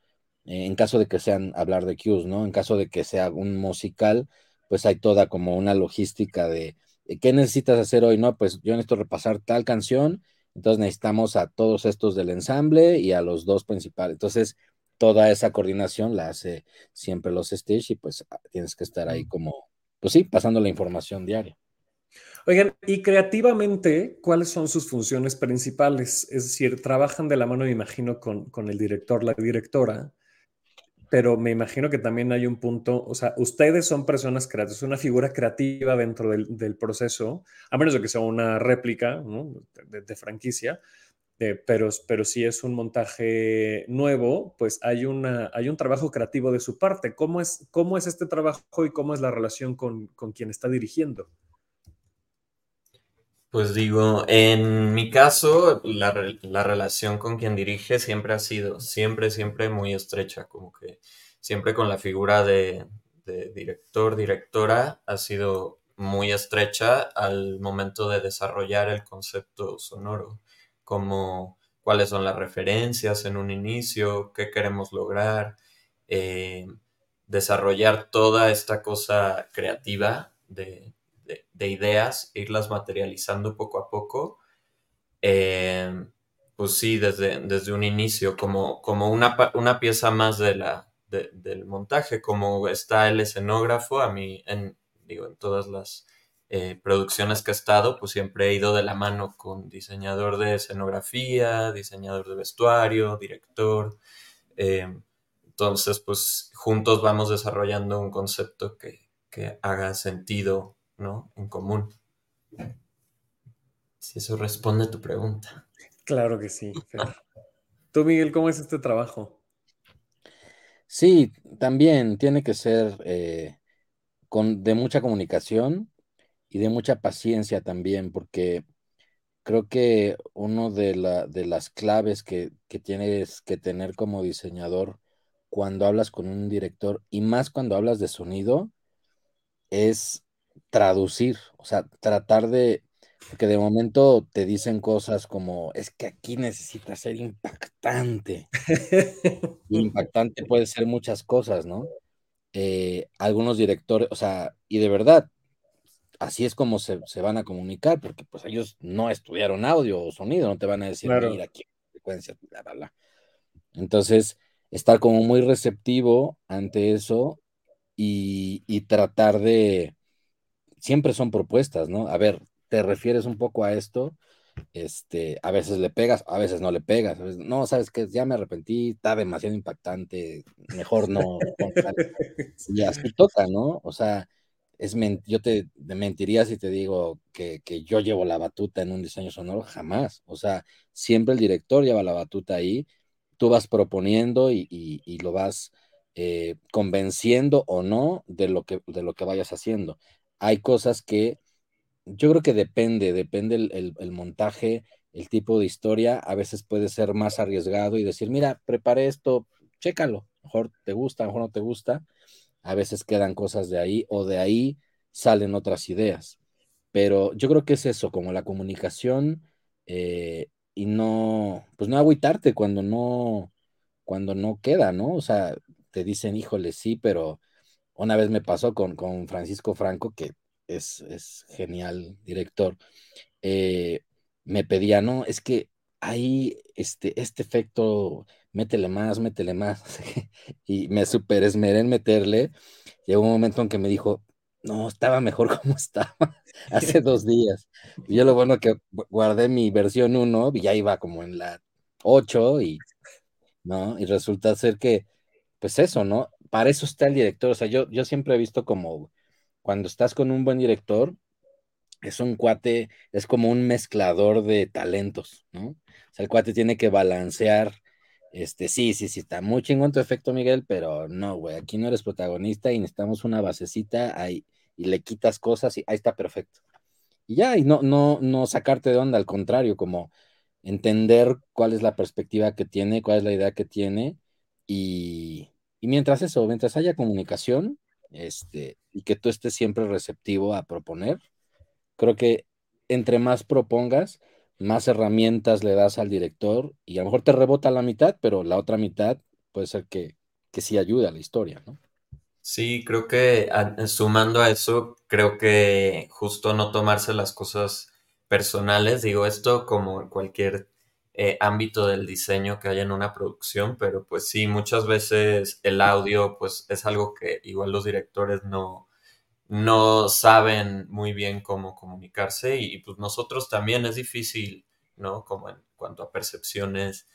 en caso de que sean hablar de cues, ¿no? En caso de que sea un musical, pues hay toda como una logística de qué necesitas hacer hoy, ¿no? Pues yo necesito repasar tal canción, entonces necesitamos a todos estos del ensamble y a los dos principales. Entonces, toda esa coordinación la hace siempre los stage y pues ah, tienes que estar ahí como, pues sí, pasando la información diaria.
Oigan, y creativamente, ¿cuáles son sus funciones principales? Es decir, trabajan de la mano, me imagino, con, con el director, la directora pero me imagino que también hay un punto, o sea, ustedes son personas creativas, una figura creativa dentro del, proceso, a menos de que sea una réplica de, franquicia, eh, pero, pero si es un montaje nuevo, pues hay, una, hay un trabajo creativo de su parte. ¿Cómo es, cómo es este trabajo y cómo es la relación con, con quien está dirigiendo?
Pues digo, en mi caso, la, relación con quien dirige siempre ha sido, siempre, siempre muy estrecha, como que siempre con la figura de, director, directora, ha sido muy estrecha al momento de desarrollar el concepto sonoro, como cuáles son las referencias en un inicio, qué queremos lograr, eh, desarrollar toda esta cosa creativa de, de, ideas, irlas materializando poco a poco. Eh, pues sí, desde, desde un inicio, como, como una, una pieza más de la, del montaje, como está el escenógrafo, a mí, en, digo, en todas las eh, producciones que he estado, pues siempre he ido de la mano con diseñador de escenografía, diseñador de vestuario, director. Eh, entonces, pues juntos vamos desarrollando un concepto que, que haga sentido ¿no? En común. Si eso responde a tu pregunta.
Claro que sí. Tú, Miguel, ¿cómo es este trabajo?
Sí, también tiene que ser eh, con, de mucha comunicación y de mucha paciencia también, porque creo que uno de, la, de las claves que, que, tienes que tener como diseñador cuando hablas con un director y más cuando hablas de sonido es traducir, o sea, tratar de, que de momento te dicen cosas como, es que aquí necesita ser impactante. impactante puede ser muchas cosas, ¿no? Eh, algunos directores, o sea, y de verdad, así es como se, van a comunicar, porque pues ellos no estudiaron audio o sonido, no te van a decir, mira, aquí frecuencia, bla, bla, bla. Entonces, estar como muy receptivo ante eso y tratar de, siempre son propuestas, ¿no? A ver, te refieres un poco a esto, este, a veces le pegas, a veces no le pegas, no, sabes que ya me arrepentí, está demasiado impactante, mejor no. y así toca, ¿no? O sea, es yo te mentiría si te digo que, yo llevo la batuta en un diseño sonoro, jamás. O sea, siempre el director lleva la batuta ahí, tú vas proponiendo y, lo vas eh, convenciendo o no de lo, que, de lo que vayas haciendo. Hay cosas que yo creo que depende, depende el, montaje, el tipo de historia, a veces puede ser más arriesgado y decir, mira, preparé esto, chécalo, mejor te gusta, mejor no te gusta, a veces quedan cosas de ahí o de ahí salen otras ideas. Pero yo creo que es eso, como la comunicación eh, y no, pues no agüitarte cuando no, cuando no queda, ¿no? O sea, te dicen, híjole, sí, pero una vez me pasó con, con Francisco Franco, que es, genial director, eh, me pedía, no, es que ahí este, este efecto, métele más, métele más, y me super esmeré en meterle. Llegó un momento en que me dijo, no, estaba mejor como estaba hace dos días. Y yo lo bueno que guardé mi versión 1 y ya iba como en la 8 y, ¿no? Y resulta ser que, pues eso, ¿no? Para eso está el director. O sea, yo, yo siempre he visto como cuando estás con un buen director, es un cuate, es como un mezclador de talentos, ¿no? O sea, el cuate tiene que balancear, este, sí, sí, sí, está muy chingón tu efecto, Miguel, pero no, güey, aquí no eres protagonista y necesitamos una basecita ahí, y le quitas cosas y ahí está perfecto. Y ya, y no, no, no sacarte de onda, al contrario, como entender cuál es la perspectiva que tiene, cuál es la idea que tiene, y, y mientras eso, mientras haya comunicación, este, y que tú estés siempre receptivo a proponer. Creo que entre más propongas, más herramientas le das al director y a lo mejor te rebota la mitad, pero la otra mitad puede ser que, que sí ayude a la historia, ¿no?
Sí, creo que sumando a eso, creo que justo no tomarse las cosas personales, digo esto como cualquier eh, ámbito del diseño que haya en una producción, pero pues sí, muchas veces el audio pues es algo que igual los directores no, no saben muy bien cómo comunicarse y, pues nosotros también es difícil, ¿no? Como en cuanto a percepciones,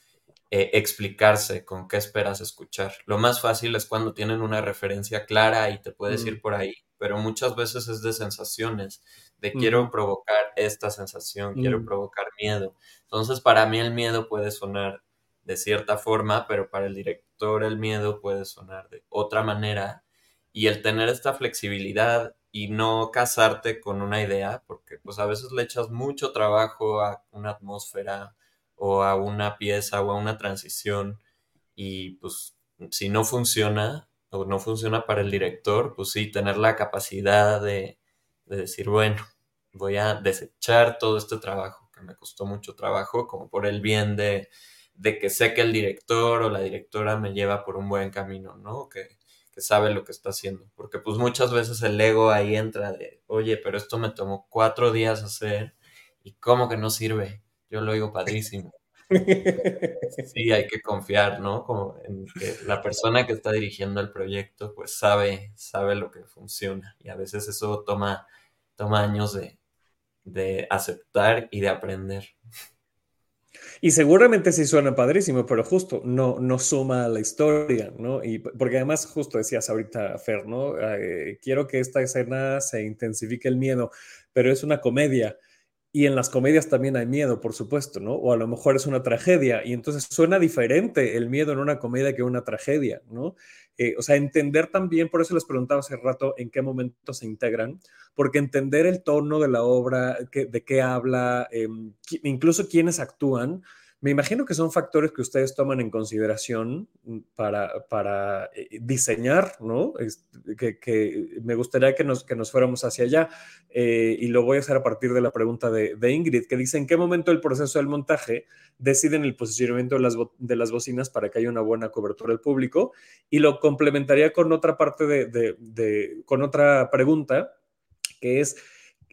eh, explicarse con qué esperas escuchar. Lo más fácil es cuando tienen una referencia clara y te puedes ir por ahí, pero muchas veces es de sensaciones, de quiero provocar esta sensación, quiero provocar miedo. Entonces, para mí el miedo puede sonar de cierta forma, pero para el director el miedo puede sonar de otra manera. Y el tener esta flexibilidad y no casarte con una idea, porque pues a veces le echas mucho trabajo a una atmósfera o a una pieza o a una transición y pues si no funciona o no funciona para el director, pues sí, tener la capacidad de, de decir, bueno, voy a desechar todo este trabajo me costó mucho trabajo, como por el bien de, que sé que el director o la directora me lleva por un buen camino, ¿no? Que, sabe lo que está haciendo. Porque pues muchas veces el ego ahí entra de, oye, pero esto me tomó cuatro días hacer y cómo que no sirve. Yo lo digo padrísimo. Sí, hay que confiar, ¿no? Como en que la persona que está dirigiendo el proyecto, pues sabe, sabe lo que funciona. Y a veces eso toma, toma años de, de aceptar y de aprender.
Y seguramente sí suena padrísimo, pero justo no, no suma a la historia, ¿no? Y porque además justo decías ahorita, Fer, ¿no? Eh, quiero que esta escena se intensifique el miedo, pero es una comedia. Y en las comedias también hay miedo, por supuesto, ¿no? O a lo mejor es una tragedia y entonces suena diferente el miedo en una comedia que una tragedia, ¿no? Eh, o sea, entender también, por eso les preguntaba hace rato en qué momento se integran, porque entender el tono de la obra, de qué habla, em, incluso quiénes actúan, me imagino que son factores que ustedes toman en consideración mm, para, para eh, diseñar, ¿no? que, me gustaría que nos, que nos fuéramos hacia allá. Eh, y lo voy a hacer a partir de la pregunta de, Ingrid, que dice, ¿en qué momento del proceso del montaje deciden el posicionamiento de las, de las bocinas para que haya una buena cobertura del público? Y lo complementaría con otra parte de con otra pregunta, que es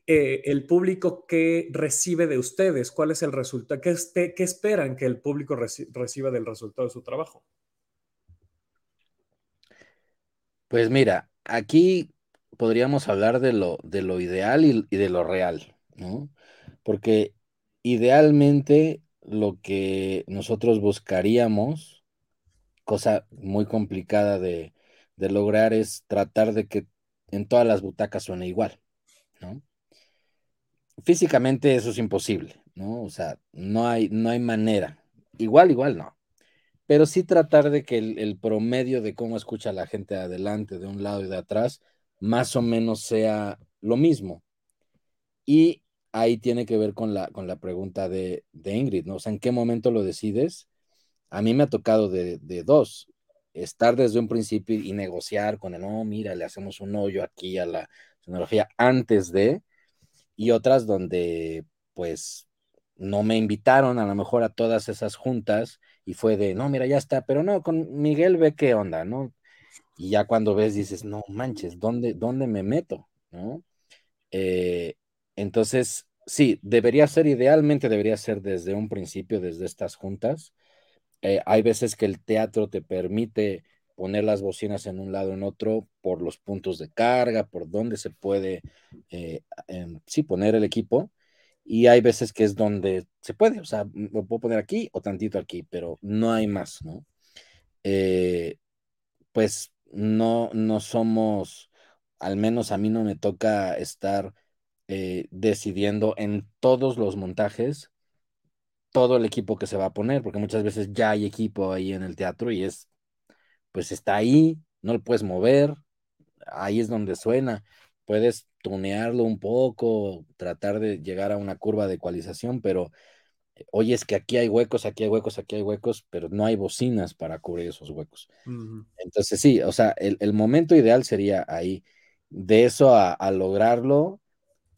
eh, el público que recibe de ustedes? ¿Cuál es el resultado? ¿Qué, qué esperan que el público reciba del resultado de su trabajo?
Pues mira, aquí podríamos hablar de lo, de lo ideal y, de lo real, ¿no? Porque idealmente lo que nosotros buscaríamos, cosa muy complicada de, de lograr, es tratar de que en todas las butacas suene igual, ¿no? Físicamente eso es imposible, ¿no? O sea, no hay, no hay manera. Igual, igual no. Pero sí tratar de que el, promedio de cómo escucha la gente adelante, de un lado y de atrás, más o menos sea lo mismo. Y ahí tiene que ver con la, con la pregunta de, Ingrid, ¿no? O sea, ¿en qué momento lo decides? A mí me ha tocado de, de dos, estar desde un principio y negociar con el, no, mira, le hacemos un hoyo aquí a la tecnología antes de, y otras donde pues no me invitaron a lo mejor a todas esas juntas y fue de, no, mira, ya está, pero no, con Miguel ve qué onda, ¿no? Y ya cuando ves dices, no manches, ¿dónde, dónde me meto? ¿No? Eh, entonces, sí, debería ser, idealmente debería ser desde un principio, desde estas juntas. Eh, hay veces que el teatro te permite poner las bocinas en un lado en otro por los puntos de carga, por donde se puede, eh, sí, poner el equipo. Y hay veces que es donde se puede, o sea, lo puedo poner aquí o tantito aquí, pero no hay más, ¿no? Eh, pues no, no somos, al menos a mí no me toca estar eh, decidiendo en todos los montajes todo el equipo que se va a poner, porque muchas veces ya hay equipo ahí en el teatro y es pues está ahí, no lo puedes mover, ahí es donde suena. Puedes tunearlo un poco, tratar de llegar a una curva de ecualización, pero eh, oye, es que aquí hay huecos, aquí hay huecos, aquí hay huecos, pero no hay bocinas para cubrir esos huecos. Entonces, sí, o sea, el, momento ideal sería ahí. De eso a, lograrlo,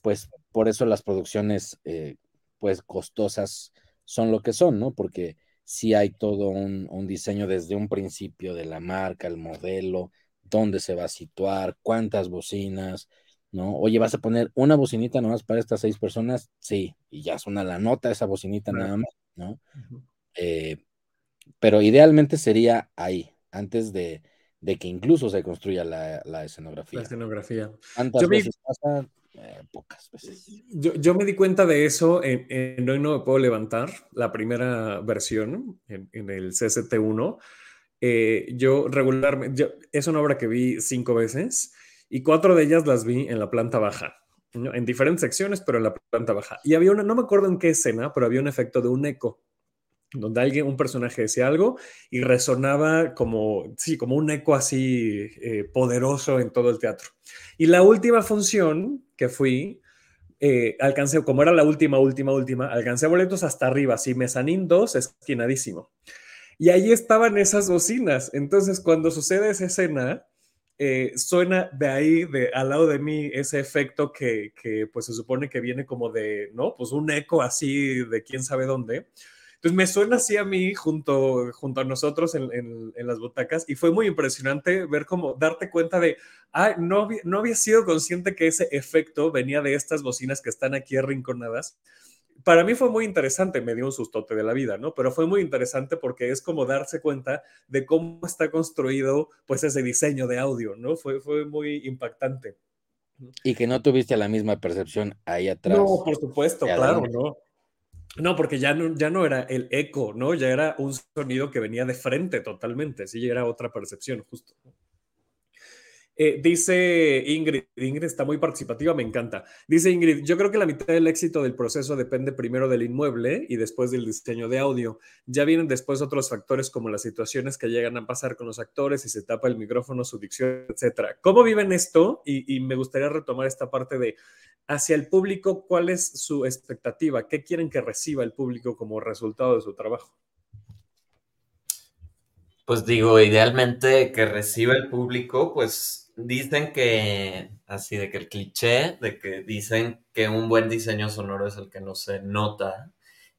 pues por eso las producciones, eh, pues costosas son lo que son, ¿no? Porque si hay todo un, diseño desde un principio de la marca, el modelo, dónde se va a situar, cuántas bocinas, ¿no? Oye, ¿vas a poner una bocinita nomás para estas seis personas? Sí, y ya suena la nota esa bocinita nada más, ¿no? Eh, pero idealmente sería ahí, antes de, que incluso se construya la, escenografía.
La escenografía.
¿Cuántas veces pasa? Eh, pocas veces.
Yo, me di cuenta de eso en, Hoy No Me Puedo Levantar, la primera versión, en, el CST1. Eh, yo regularmente, es una obra que vi cinco veces y cuatro de ellas las vi en la planta baja, en diferentes secciones, pero en la planta baja. Y había una, no me acuerdo en qué escena, pero había un efecto de un eco donde alguien, un personaje decía algo y resonaba como, sí, como un eco así eh, poderoso en todo el teatro. Y la última función que fui, eh, alcancé, como era la última, última, última, alcancé boletos hasta arriba, así mezanín 2, esquinadísimo. Y ahí estaban esas bocinas. Entonces, cuando sucede esa escena, eh, suena de ahí, de al lado de mí, ese efecto que, que, pues se supone que viene como de, ¿no? Pues un eco así de quién sabe dónde. Entonces me suena así a mí junto, junto a nosotros en, las butacas y fue muy impresionante ver cómo darte cuenta de, ah, no, no había sido consciente que ese efecto venía de estas bocinas que están aquí arrinconadas para mí fue muy interesante, me dio un sustote de la vida, ¿no? Pero fue muy interesante porque es como darse cuenta de cómo está construido, pues, ese diseño de audio, ¿no? Fue, fue muy impactante.
Y que no tuviste la misma percepción ahí atrás.
No, por supuesto, claro, ¿no? No, porque ya no, ya no era el eco, ¿no? Ya era un sonido que venía de frente totalmente, sí, ya era otra percepción, justo. Eh, dice Ingrid, Ingrid está muy participativa, me encanta. Dice Ingrid, yo creo que la mitad del éxito del proceso depende primero del inmueble y después del diseño de audio. Ya vienen después otros factores como las situaciones que llegan a pasar con los actores, si se tapa el micrófono, su dicción, etcétera. ¿Cómo viven esto? y me gustaría retomar esta parte de hacia el público, ¿cuál es su expectativa? ¿Qué quieren que reciba el público como resultado de su trabajo?
Pues digo, idealmente que reciba el público, pues dicen que, así de que el cliché, de que dicen que un buen diseño sonoro es el que no se nota.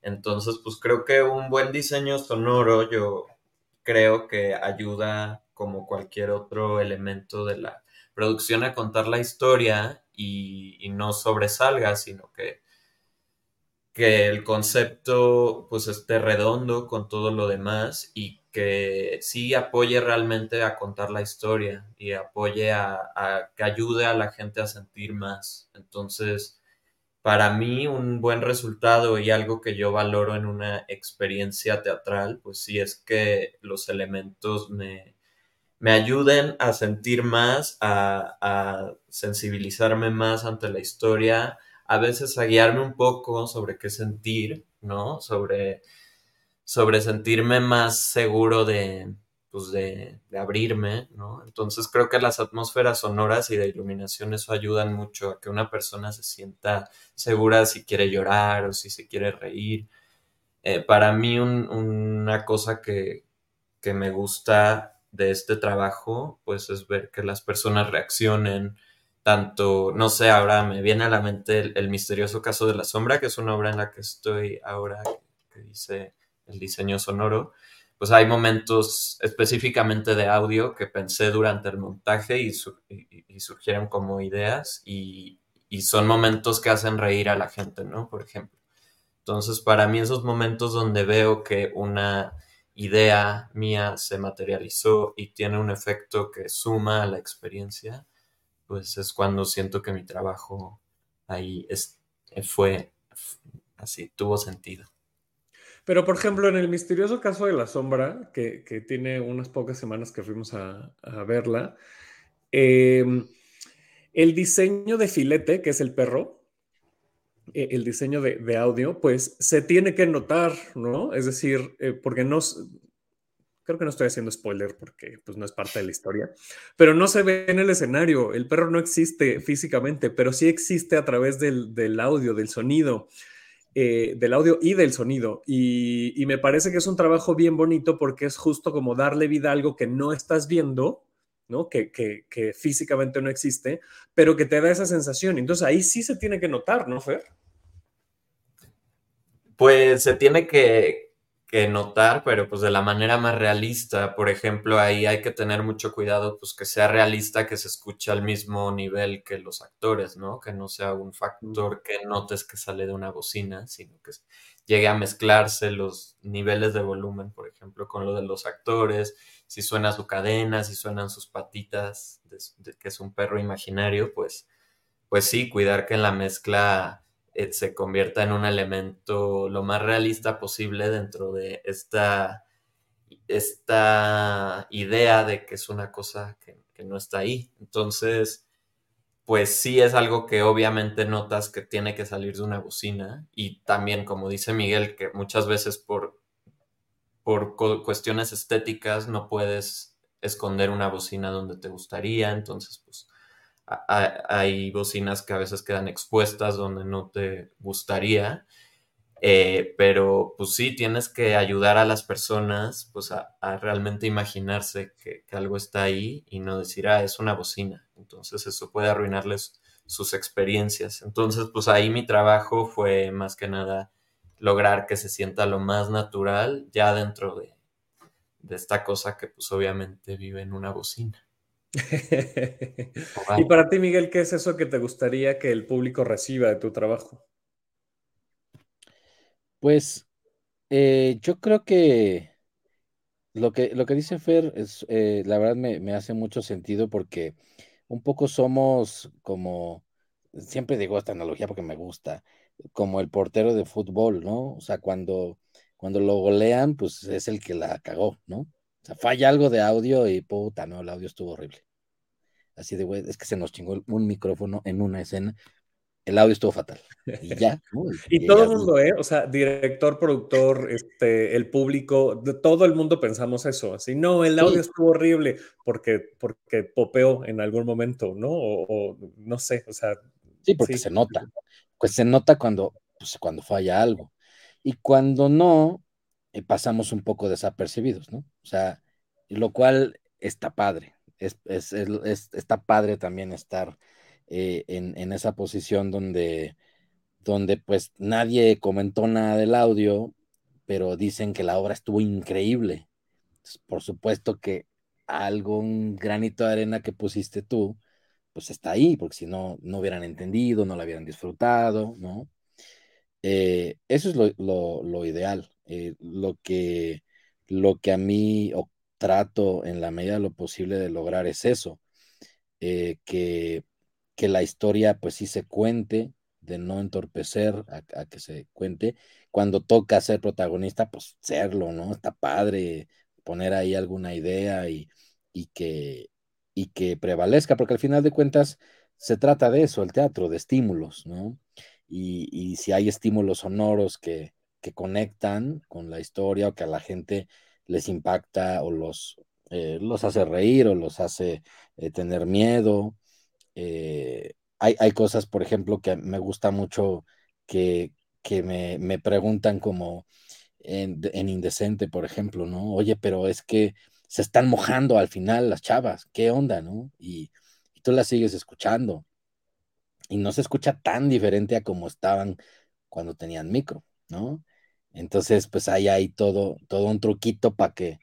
Entonces, pues creo que un buen diseño sonoro yo creo que ayuda como cualquier otro elemento de la producción a contar la historia y, no sobresalga, sino que, que el concepto pues esté redondo con todo lo demás y que sí apoye realmente a contar la historia y apoye a, que ayude a la gente a sentir más. Entonces, para mí un buen resultado y algo que yo valoro en una experiencia teatral, pues sí es que los elementos me, me ayuden a sentir más, a, a sensibilizarme más ante la historia, a veces a guiarme un poco sobre qué sentir, ¿no? Sobre sobre sentirme más seguro de, pues de, abrirme, ¿no? Entonces creo que las atmósferas sonoras y de iluminación eso ayudan mucho a que una persona se sienta segura si quiere llorar o si se quiere reír. Eh, para mí una cosa que, me gusta de este trabajo, pues es ver que las personas reaccionen, tanto, no sé, ahora me viene a la mente el, misterioso caso de la sombra, que es una obra en la que estoy ahora, que dice el diseño sonoro, pues hay momentos específicamente de audio que pensé durante el montaje y, surgieron como ideas y, son momentos que hacen reír a la gente, ¿no? Por ejemplo. Entonces, para mí esos momentos donde veo que una idea mía se materializó y tiene un efecto que suma a la experiencia, pues es cuando siento que mi trabajo ahí fue así, tuvo sentido.
Pero, por ejemplo, en el misterioso caso de la sombra, que, tiene unas pocas semanas que fuimos a, verla, em, el diseño de filete, que es el perro, e, el diseño de, audio, pues se tiene que notar, ¿no? Es decir, eh, porque no, creo que no estoy haciendo spoiler porque pues no es parte de la historia, pero no se ve en el escenario, el perro no existe físicamente, pero sí existe a través del, del audio, del sonido. Eh, del audio y del sonido. Y, me parece que es un trabajo bien bonito porque es justo como darle vida a algo que no estás viendo, ¿no? Que, que, físicamente no existe, pero que te da esa sensación. Entonces ahí sí se tiene que notar, ¿no, Fer?
Pues se tiene que, que notar, pero pues de la manera más realista. Por ejemplo, ahí hay que tener mucho cuidado, pues que sea realista, que se escuche al mismo nivel que los actores, ¿no? Que no sea un factor que notes que sale de una bocina, sino que llegue a mezclarse los niveles de volumen, por ejemplo, con lo de los actores, si suena su cadena, si suenan sus patitas, que es un perro imaginario, pues, pues sí, cuidar que en la mezcla eh, se convierta en un elemento lo más realista posible dentro de esta, esta idea de que es una cosa que, no está ahí. Entonces, pues sí es algo que obviamente notas que tiene que salir de una bocina y también, como dice Miguel, que muchas veces por, por cuestiones estéticas no puedes esconder una bocina donde te gustaría, entonces pues hay bocinas que a veces quedan expuestas donde no te gustaría, eh, pero pues sí, tienes que ayudar a las personas pues a, realmente imaginarse que, algo está ahí y no decir, ah, es una bocina. Entonces eso puede arruinarles sus experiencias. Entonces pues ahí mi trabajo fue más que nada lograr que se sienta lo más natural ya dentro de, de esta cosa que pues obviamente vive en una bocina.
y para ti, Miguel, ¿qué es eso que te gustaría que el público reciba de tu trabajo?
Pues eh, yo creo que lo que, lo que dice Fer es, eh, la verdad me, hace mucho sentido porque un poco somos como, siempre digo esta analogía porque me gusta, como el portero de fútbol, ¿no? O sea, cuando, cuando lo golean, pues es el que la cagó, ¿no? O sea, falla algo de audio y puta, no, el audio estuvo horrible. Así de, güey, es que se nos chingó un micrófono en una escena. El audio estuvo fatal. Y ya.
y, todo el mundo, ¿eh? O sea, director, productor, este, el público, de todo el mundo pensamos eso. Así, no, el audio estuvo horrible porque, porque popeó en algún momento, ¿no? O, no sé, o sea.
Sí, porque se nota. Pues se nota cuando, pues, cuando falla algo. Y cuando no, eh, pasamos un poco desapercibidos, ¿no? O sea, lo cual está padre. Es, está padre también estar eh, en, esa posición donde, donde pues nadie comentó nada del audio, pero dicen que la obra estuvo increíble. por supuesto que algún granito de arena que pusiste tú, pues está ahí, porque si no, no hubieran entendido, no la hubieran disfrutado, ¿no? Eh, eso es lo, ideal. Eh, lo, que, lo que a mí trato en la medida de lo posible de lograr es eso, eh, que, que, la historia pues sí se cuente, de no entorpecer a, que se cuente. Cuando toca ser protagonista, pues serlo, ¿no? Está padre poner ahí alguna idea y, y que, y que prevalezca, porque al final de cuentas se trata de eso, el teatro, de estímulos, ¿no? Y, si hay estímulos sonoros que, que, conectan con la historia o que a la gente les impacta o los, eh, los hace reír o los hace eh, tener miedo. Eh, hay, hay, cosas, por ejemplo, que me gusta mucho que, que me, me, preguntan como en, en, Indecente, por ejemplo, ¿no? Oye, pero es que se están mojando al final las chavas, ¿qué onda, no? Y tú las sigues escuchando. Y no se escucha tan diferente a como estaban cuando tenían micro, ¿no? Entonces, pues ahí hay todo, todo un truquito para que,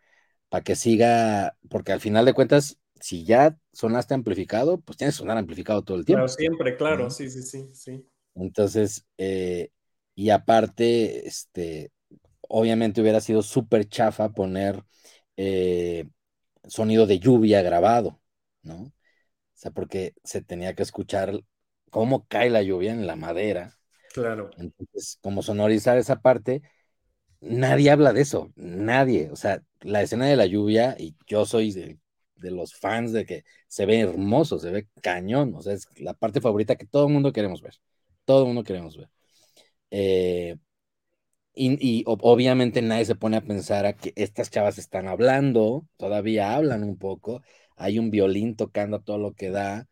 para que siga, porque al final de cuentas, si ya sonaste amplificado, pues tienes que sonar amplificado todo el tiempo.
Claro, siempre, claro, sí, sí, sí, sí.
Entonces, eh, y aparte, este, obviamente hubiera sido súper chafa poner eh, sonido de lluvia grabado, ¿no? O sea, porque se tenía que escuchar cómo cae la lluvia en la madera.
Claro.
Entonces, como sonorizar esa parte, nadie habla de eso, nadie. O sea, la escena de la lluvia, y yo soy de, los fans de que se ve hermoso, se ve cañón. O sea, es la parte favorita que todo el mundo queremos ver. Todo el mundo queremos ver. Eh, y, obviamente nadie se pone a pensar a que estas chavas están hablando, todavía hablan un poco. Hay un violín tocando todo lo que da,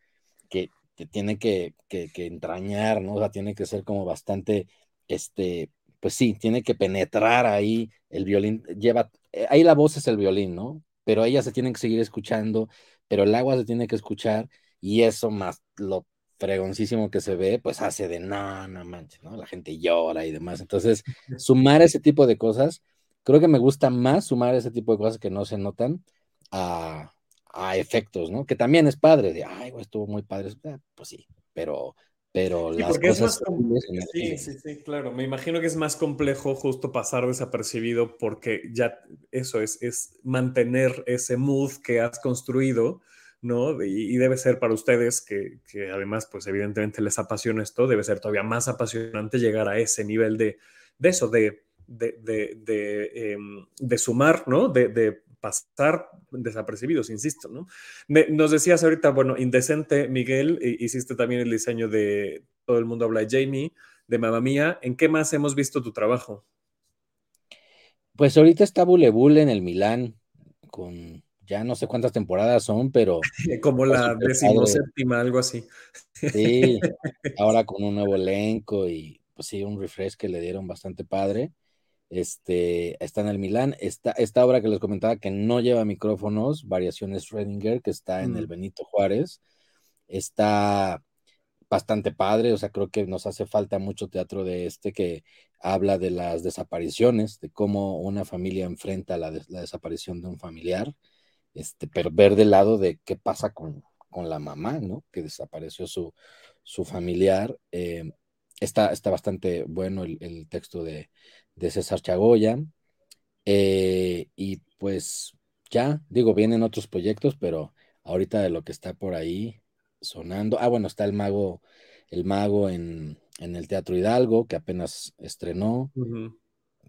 que, tiene que, que, que entrañar, ¿no? O sea, tiene que ser como bastante, este, pues sí, tiene que penetrar ahí el violín, lleva, eh, ahí la voz es el violín, ¿no? Pero ellas se tienen que seguir escuchando, pero el agua se tiene que escuchar y eso más lo fregoncísimo que se ve, pues hace de no, no manches, ¿no? La gente llora y demás. Entonces, sumar ese tipo de cosas, creo que me gusta más sumar ese tipo de cosas que no se notan a, a efectos, ¿no? Que también es padre, de, ay, güey, estuvo muy padre, eh, pues sí, pero pero las cosas...
sí, sí, sí, claro. Me imagino que es más complejo justo pasar desapercibido porque ya eso es, es mantener ese mood que has construido, ¿no? Y, debe ser para ustedes, que, que, además, pues evidentemente les apasiona esto, debe ser todavía más apasionante llegar a ese nivel de, de eso, de, de, de, em, de sumar, ¿no? De, pasar desapercibidos, insisto, ¿no? nos decías ahorita, bueno, indecente, Miguel, hiciste también el diseño de Todo el mundo habla de Jamie, de Mamma Mía. ¿En qué más hemos visto tu trabajo?
Pues ahorita está Bulebule en el Milán, con ya no sé cuántas temporadas son, pero...
Como la decimoséptima, algo así.
Sí, ahora con un nuevo elenco y pues sí, un refresh que le dieron bastante padre. Este, está en el Milán. Esta, esta obra que les comentaba que no lleva micrófonos, Variaciones Schrödinger, que está en el Benito Juárez, está bastante padre, o sea, creo que nos hace falta mucho teatro de este que habla de las desapariciones, de cómo una familia enfrenta la, la desaparición de un familiar, este, pero ver del lado de qué pasa con, con la mamá, ¿no? Que desapareció su, su familiar. Eh, está, está bastante bueno el, el texto de, de César Chagoya. Eh, y pues ya, digo, vienen otros proyectos, pero ahorita de lo que está por ahí sonando. Ah, bueno, está el mago, el mago en, el Teatro Hidalgo, que apenas estrenó.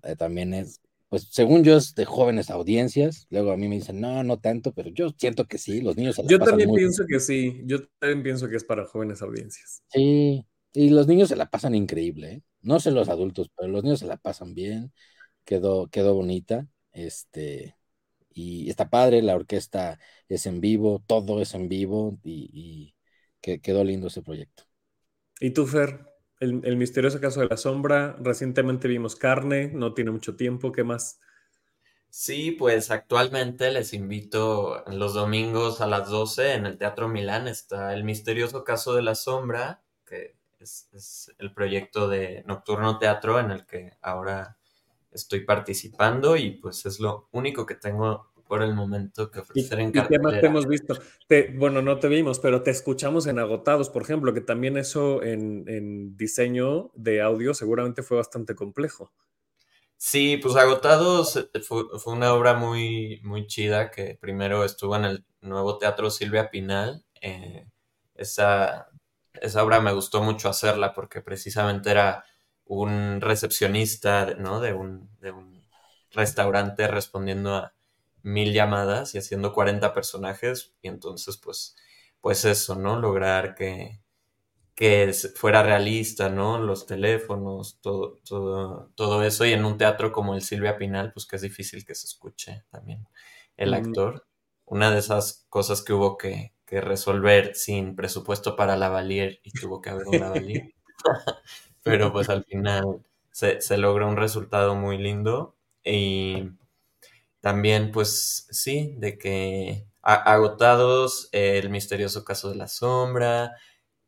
Eh, también es, pues según yo es de jóvenes audiencias. Luego a mí me dicen, no, no tanto, pero yo siento que sí, los niños
se Yo también pienso que sí, yo también pienso que es para jóvenes audiencias.
Sí, y los niños se la pasan increíble, ¿eh? No sé los adultos, pero los niños se la pasan bien. Quedó, quedó bonita. Este, y está padre, la orquesta es en vivo, todo es en vivo y, que, quedó lindo ese proyecto.
¿Y tú, Fer? El, el, misterioso caso de la sombra, recientemente vimos Carne, no tiene mucho tiempo, ¿qué más?
Sí, pues actualmente les invito los domingos a las 12 en el Teatro Milán está El misterioso caso de la sombra, que es, el proyecto de Nocturno Teatro en el que ahora estoy participando y pues es lo único que tengo por el momento que ofrecer en
cartelera. ¿Y qué más te hemos visto? bueno, no te vimos, pero te escuchamos en Agotados, por ejemplo, que también eso en, diseño de audio seguramente fue bastante complejo.
Sí, pues Agotados eh, fue, una obra muy, muy chida que primero estuvo en el nuevo teatro Silvia Pinal. Eh, esa, esa obra me gustó mucho hacerla porque precisamente era un recepcionista ¿no? de, un, de un restaurante respondiendo a mil llamadas y haciendo 40 personajes y entonces pues pues eso, ¿no? Lograr que, que fuera realista, ¿no? Los teléfonos, todo, todo, todo eso y en un teatro como el Silvia Pinal pues que es difícil que se escuche también el actor. Una de esas cosas que hubo que, que resolver sin presupuesto para la Valier y tuvo que haber una Valier. Pero pues al final se, se logra un resultado muy lindo y también, pues sí, de que agotados el misterioso caso de la sombra,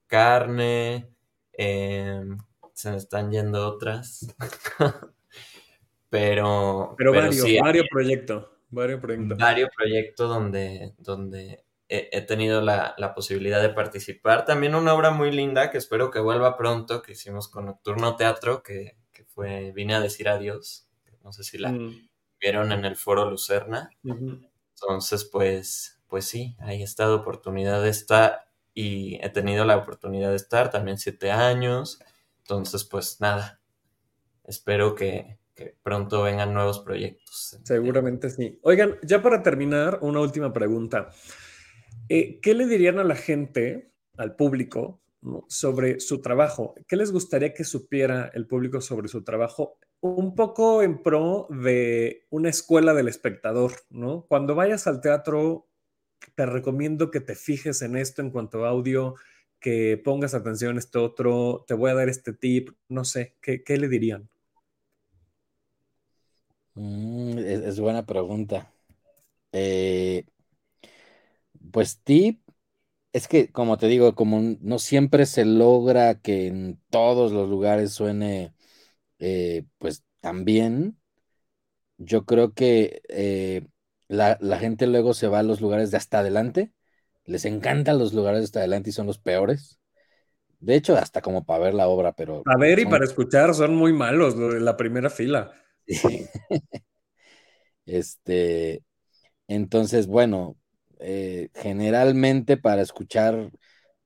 carne, em, se me están yendo otras. pero,
pero, varios, varios proyectos. Varios proyectos.
Varios proyectos donde, donde he, tenido la, posibilidad de participar. También una obra muy linda que espero que vuelva pronto, que hicimos con Nocturno Teatro, que, fue Vine a decir adiós. No sé si la, mm vieron en el foro Lucerna. Entonces, pues, pues sí, ahí está la oportunidad de estar y he tenido la oportunidad de estar también siete años. Entonces, pues nada, espero que, pronto vengan nuevos proyectos.
Seguramente sí. Oigan, ya para terminar, una última pregunta. Eh, ¿Qué le dirían a la gente, al público, sobre su trabajo? ¿Qué les gustaría que supiera el público sobre su trabajo un poco en pro de una escuela del espectador, ¿no? Cuando vayas al teatro, te recomiendo que te fijes en esto en cuanto a audio, que pongas atención a esto otro, te voy a dar este tip, no sé, ¿qué, le dirían?
Mm, es, buena pregunta. Eh, pues tip, es que como te digo, como no siempre se logra que en todos los lugares suene eh, pues también yo creo que eh, la, gente luego se va a los lugares de hasta adelante, les encantan los lugares de hasta adelante y son los peores. De hecho, hasta como para ver la obra, pero...
Para ver y para escuchar son muy malos, en la primera fila.
este, entonces, bueno, eh, generalmente para escuchar,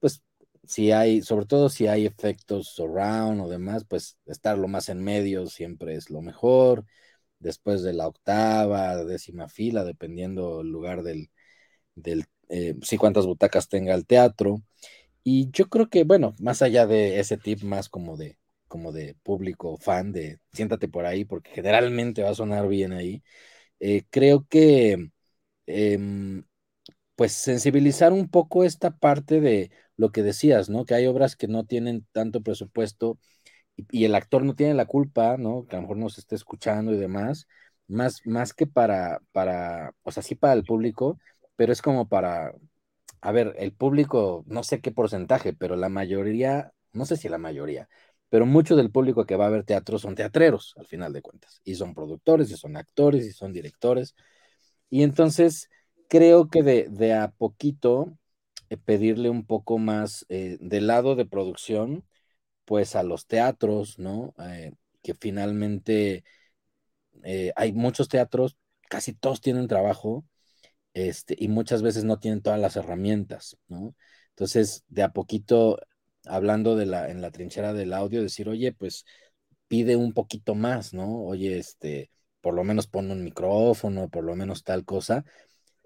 pues si hay, sobre todo si hay efectos surround o demás, pues estar lo más en medio siempre es lo mejor. Después de la octava, décima fila, dependiendo el lugar del, del eh, sí, cuántas butacas tenga el teatro. Y yo creo que, bueno, más allá de ese tip más como de, como de público fan, de siéntate por ahí, porque generalmente va a sonar bien ahí, eh, creo que em, pues sensibilizar un poco esta parte de lo que decías, ¿no? Que hay obras que no tienen tanto presupuesto y, el actor no tiene la culpa, ¿no? Que a lo mejor nos esté escuchando y demás, más, más que para, para, o sea, sí para el público, pero es como para, a ver, el público, no sé qué porcentaje, pero la mayoría, no sé si la mayoría, pero mucho del público que va a ver teatro son teatreros, al final de cuentas, y son productores, y son actores, y son directores. Y entonces, creo que de, a poquito eh, pedirle un poco más eh, del lado de producción, pues a los teatros, ¿no? Eh, que finalmente hay muchos teatros, casi todos tienen trabajo, este, y muchas veces no tienen todas las herramientas, ¿no? Entonces, de a poquito, hablando de la, en la trinchera del audio, decir, oye, pues pide un poquito más, ¿no? Oye, este, por lo menos pon un micrófono, por lo menos tal cosa,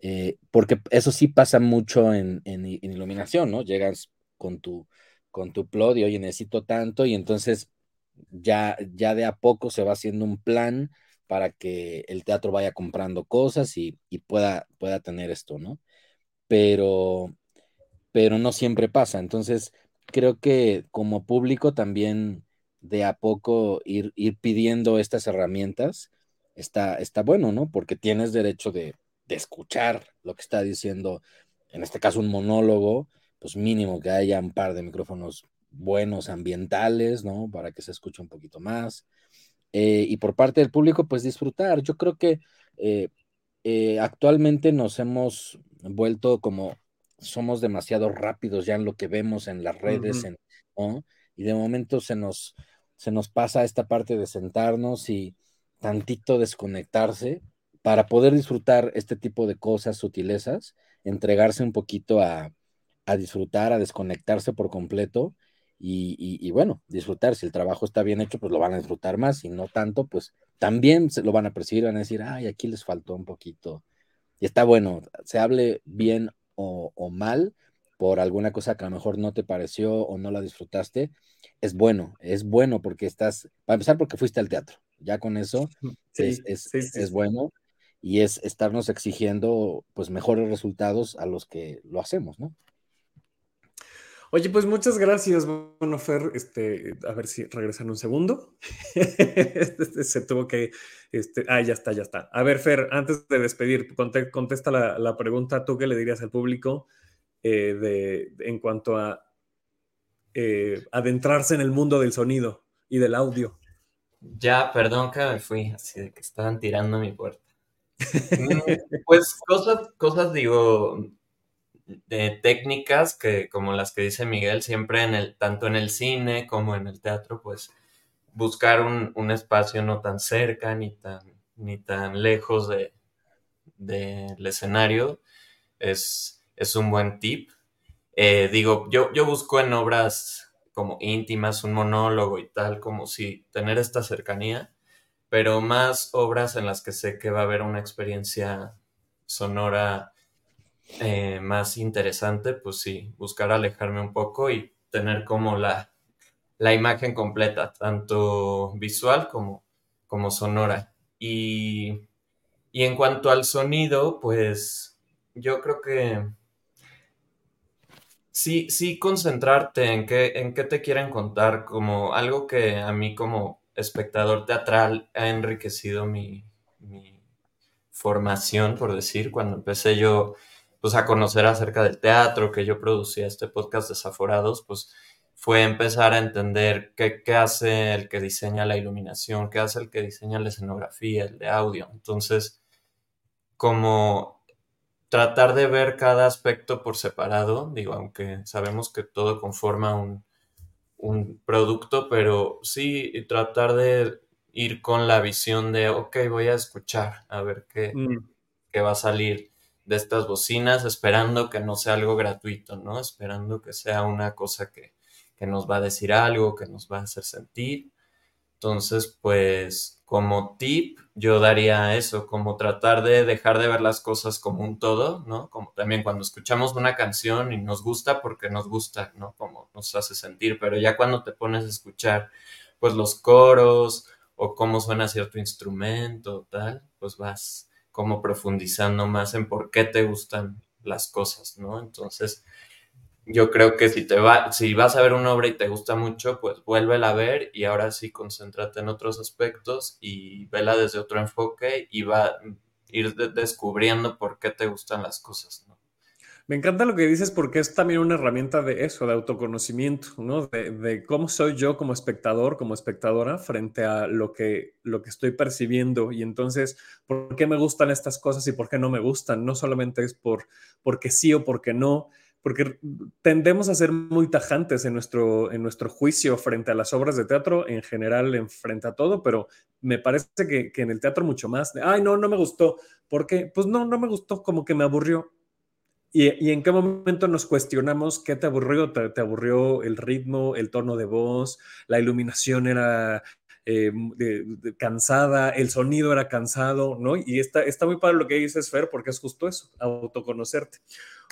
eh, porque eso sí pasa mucho en, iluminación, ¿no? Llegas con tu, con tu plot y, oye, necesito tanto, y entonces ya, ya de a poco se va haciendo un plan para que el teatro vaya comprando cosas y, pueda, pueda tener esto, ¿no? Pero, pero no siempre pasa. Entonces, creo que como público también de a poco ir, ir pidiendo estas herramientas está, está bueno, ¿no? Porque tienes derecho de, de escuchar lo que está diciendo, en este caso un monólogo, pues mínimo que haya un par de micrófonos buenos ambientales, ¿no? Para que se escuche un poquito más. Eh, y por parte del público, pues disfrutar. Yo creo que eh, eh, actualmente nos hemos vuelto como somos demasiado rápidos ya en lo que vemos en las redes, ¿no? Y de momento se nos, se nos pasa esta parte de sentarnos y tantito desconectarse para poder disfrutar este tipo de cosas, sutilezas, entregarse un poquito a, disfrutar, a desconectarse por completo y, bueno, disfrutar. Si el trabajo está bien hecho, pues lo van a disfrutar más. Si no tanto, pues también se lo van a percibir, van a decir, ay, aquí les faltó un poquito. Y está bueno, se hable bien o, o mal por alguna cosa que a lo mejor no te pareció o no la disfrutaste, es bueno, es bueno porque estás, para empezar porque fuiste al teatro, ya con eso es, es, bueno y es estarnos exigiendo pues mejores resultados a los que lo hacemos, ¿no?
Oye, pues muchas gracias, bueno, Fer, este, a ver si regresan un segundo. Este, se tuvo que, este, ah, ya está, ya está. A ver, Fer, antes de despedir, contesta la, la pregunta, ¿tú qué le dirías al público eh, de, en cuanto a eh, adentrarse en el mundo del sonido y del audio?
Ya, perdón que me fui, así de que estaban tirando mi puerta. Mm, pues cosas, cosas digo, de técnicas que como las que dice Miguel, siempre en el, tanto en el cine como en el teatro, pues buscar un, espacio no tan cerca ni tan, ni tan lejos de, del escenario es, es un buen tip. Eh, digo, yo, yo busco en obras como íntimas, un monólogo y tal, como si tener esta cercanía, pero más obras en las que sé que va a haber una experiencia sonora eh, más interesante, pues sí, buscar alejarme un poco y tener como la, la imagen completa, tanto visual como, como sonora. Y, y en cuanto al sonido, pues yo creo que sí, sí concentrarte en qué, en qué te quieren contar, como algo que a mí como espectador teatral ha enriquecido mi, formación, por decir, cuando empecé yo pues a conocer acerca del teatro, que yo producía este podcast Desaforados, pues fue empezar a entender qué, qué, hace el que diseña la iluminación, qué hace el que diseña la escenografía, el de audio. Entonces, como tratar de ver cada aspecto por separado, digo, aunque sabemos que todo conforma un, un producto, pero sí tratar de ir con la visión de, ok, voy a escuchar, a ver qué, mm. qué va a salir de estas bocinas, esperando que no sea algo gratuito, ¿no? Esperando que sea una cosa que, que nos va a decir algo, que nos va a hacer sentir. Entonces, pues como tip, yo daría eso, como tratar de dejar de ver las cosas como un todo, ¿no? Como también cuando escuchamos una canción y nos gusta porque nos gusta, ¿no? Como nos hace sentir, pero ya cuando te pones a escuchar, pues los coros o cómo suena cierto instrumento, tal, pues vas como profundizando más en por qué te gustan las cosas, ¿no? Entonces, yo creo que si te va, si vas a ver una obra y te gusta mucho, pues vuélvela a ver y ahora sí concéntrate en otros aspectos y vela desde otro enfoque y va a ir descubriendo por qué te gustan las cosas, ¿no?
Me encanta lo que dices porque es también una herramienta de eso, de autoconocimiento, ¿no? De, cómo soy yo como espectador, como espectadora, frente a lo que, lo que estoy percibiendo. Y entonces, ¿por qué me gustan estas cosas y por qué no me gustan? No solamente es por porque sí o porque no, porque tendemos a ser muy tajantes en nuestro, en nuestro juicio frente a las obras de teatro, en general, en frente a todo, pero me parece que, en el teatro mucho más. Ay, no, no me gustó. ¿Por qué? Pues no, no me gustó, como que me aburrió ¿Y, en qué momento nos cuestionamos qué te aburrió? ¿Te, aburrió el ritmo, el tono de voz, la iluminación era eh, cansada, el sonido era cansado, ¿no? Y está, está muy padre lo que dices, Fer, porque es justo eso, autoconocerte.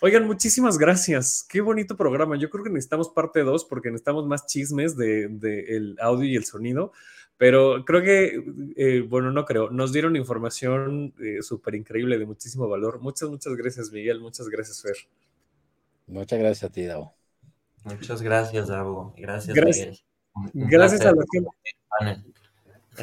Oigan, muchísimas gracias. Qué bonito programa. Yo creo que necesitamos parte 2 porque necesitamos más chismes del de, el audio y el sonido. Pero creo que, eh, bueno, no creo, nos dieron información eh, súper increíble, de muchísimo valor. Muchas, muchas gracias, Miguel. Muchas gracias, Fer.
Muchas gracias a ti, Davo.
Muchas gracias, Davo. Gracias,
Miguel. Gracias a la gente.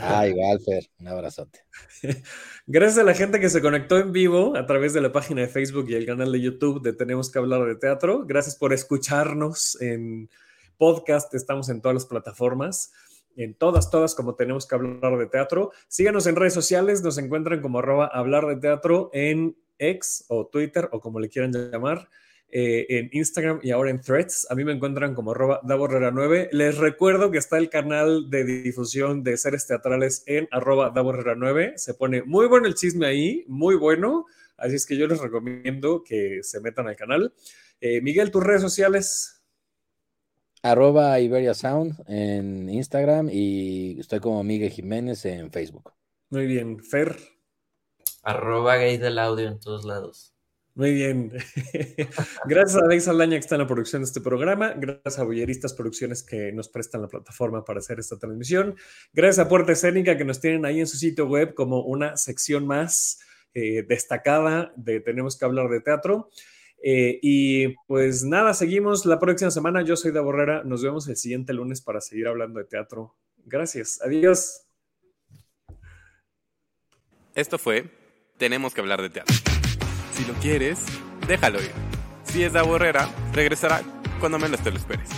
Ah, igual, Fer. Un abrazote.
Gracias a la gente que se conectó en vivo a través de la página de Facebook y el canal de YouTube de Tenemos que hablar de teatro. Gracias por escucharnos en podcast. Estamos en todas las plataformas en todas, todas, como tenemos que hablar de teatro. Síganos en redes sociales, nos encuentran como arroba hablar de teatro en X o Twitter o como le quieran llamar. Eh, en Instagram y ahora en Threads. A mí me encuentran como arroba daborrera9. Les recuerdo que está el canal de difusión de seres teatrales en arroba daborrera9. Se pone muy bueno el chisme ahí, muy bueno. Así es que yo les recomiendo que se metan al canal. Eh, Miguel, tus redes sociales.
Arroba Iberia Sound en Instagram y estoy como Miguel Jiménez en Facebook.
Muy bien. Fer.
Arroba gay del audio en todos lados.
Muy bien. Gracias a Deis Saldaña que está en la producción de este programa. Gracias a Bolleristas Producciones que nos prestan la plataforma para hacer esta transmisión. Gracias a Puerta Escénica que nos tienen ahí en su sitio web como una sección más eh, destacada de Tenemos que hablar de teatro. Eh, y pues nada, seguimos la próxima semana. Yo soy de Borrera. Nos vemos el siguiente lunes para seguir hablando de teatro. Gracias. Adiós.
Esto fue Tenemos que hablar de teatro. Si lo quieres, déjalo ir. Si es de Borrera, regresará cuando menos te lo esperes.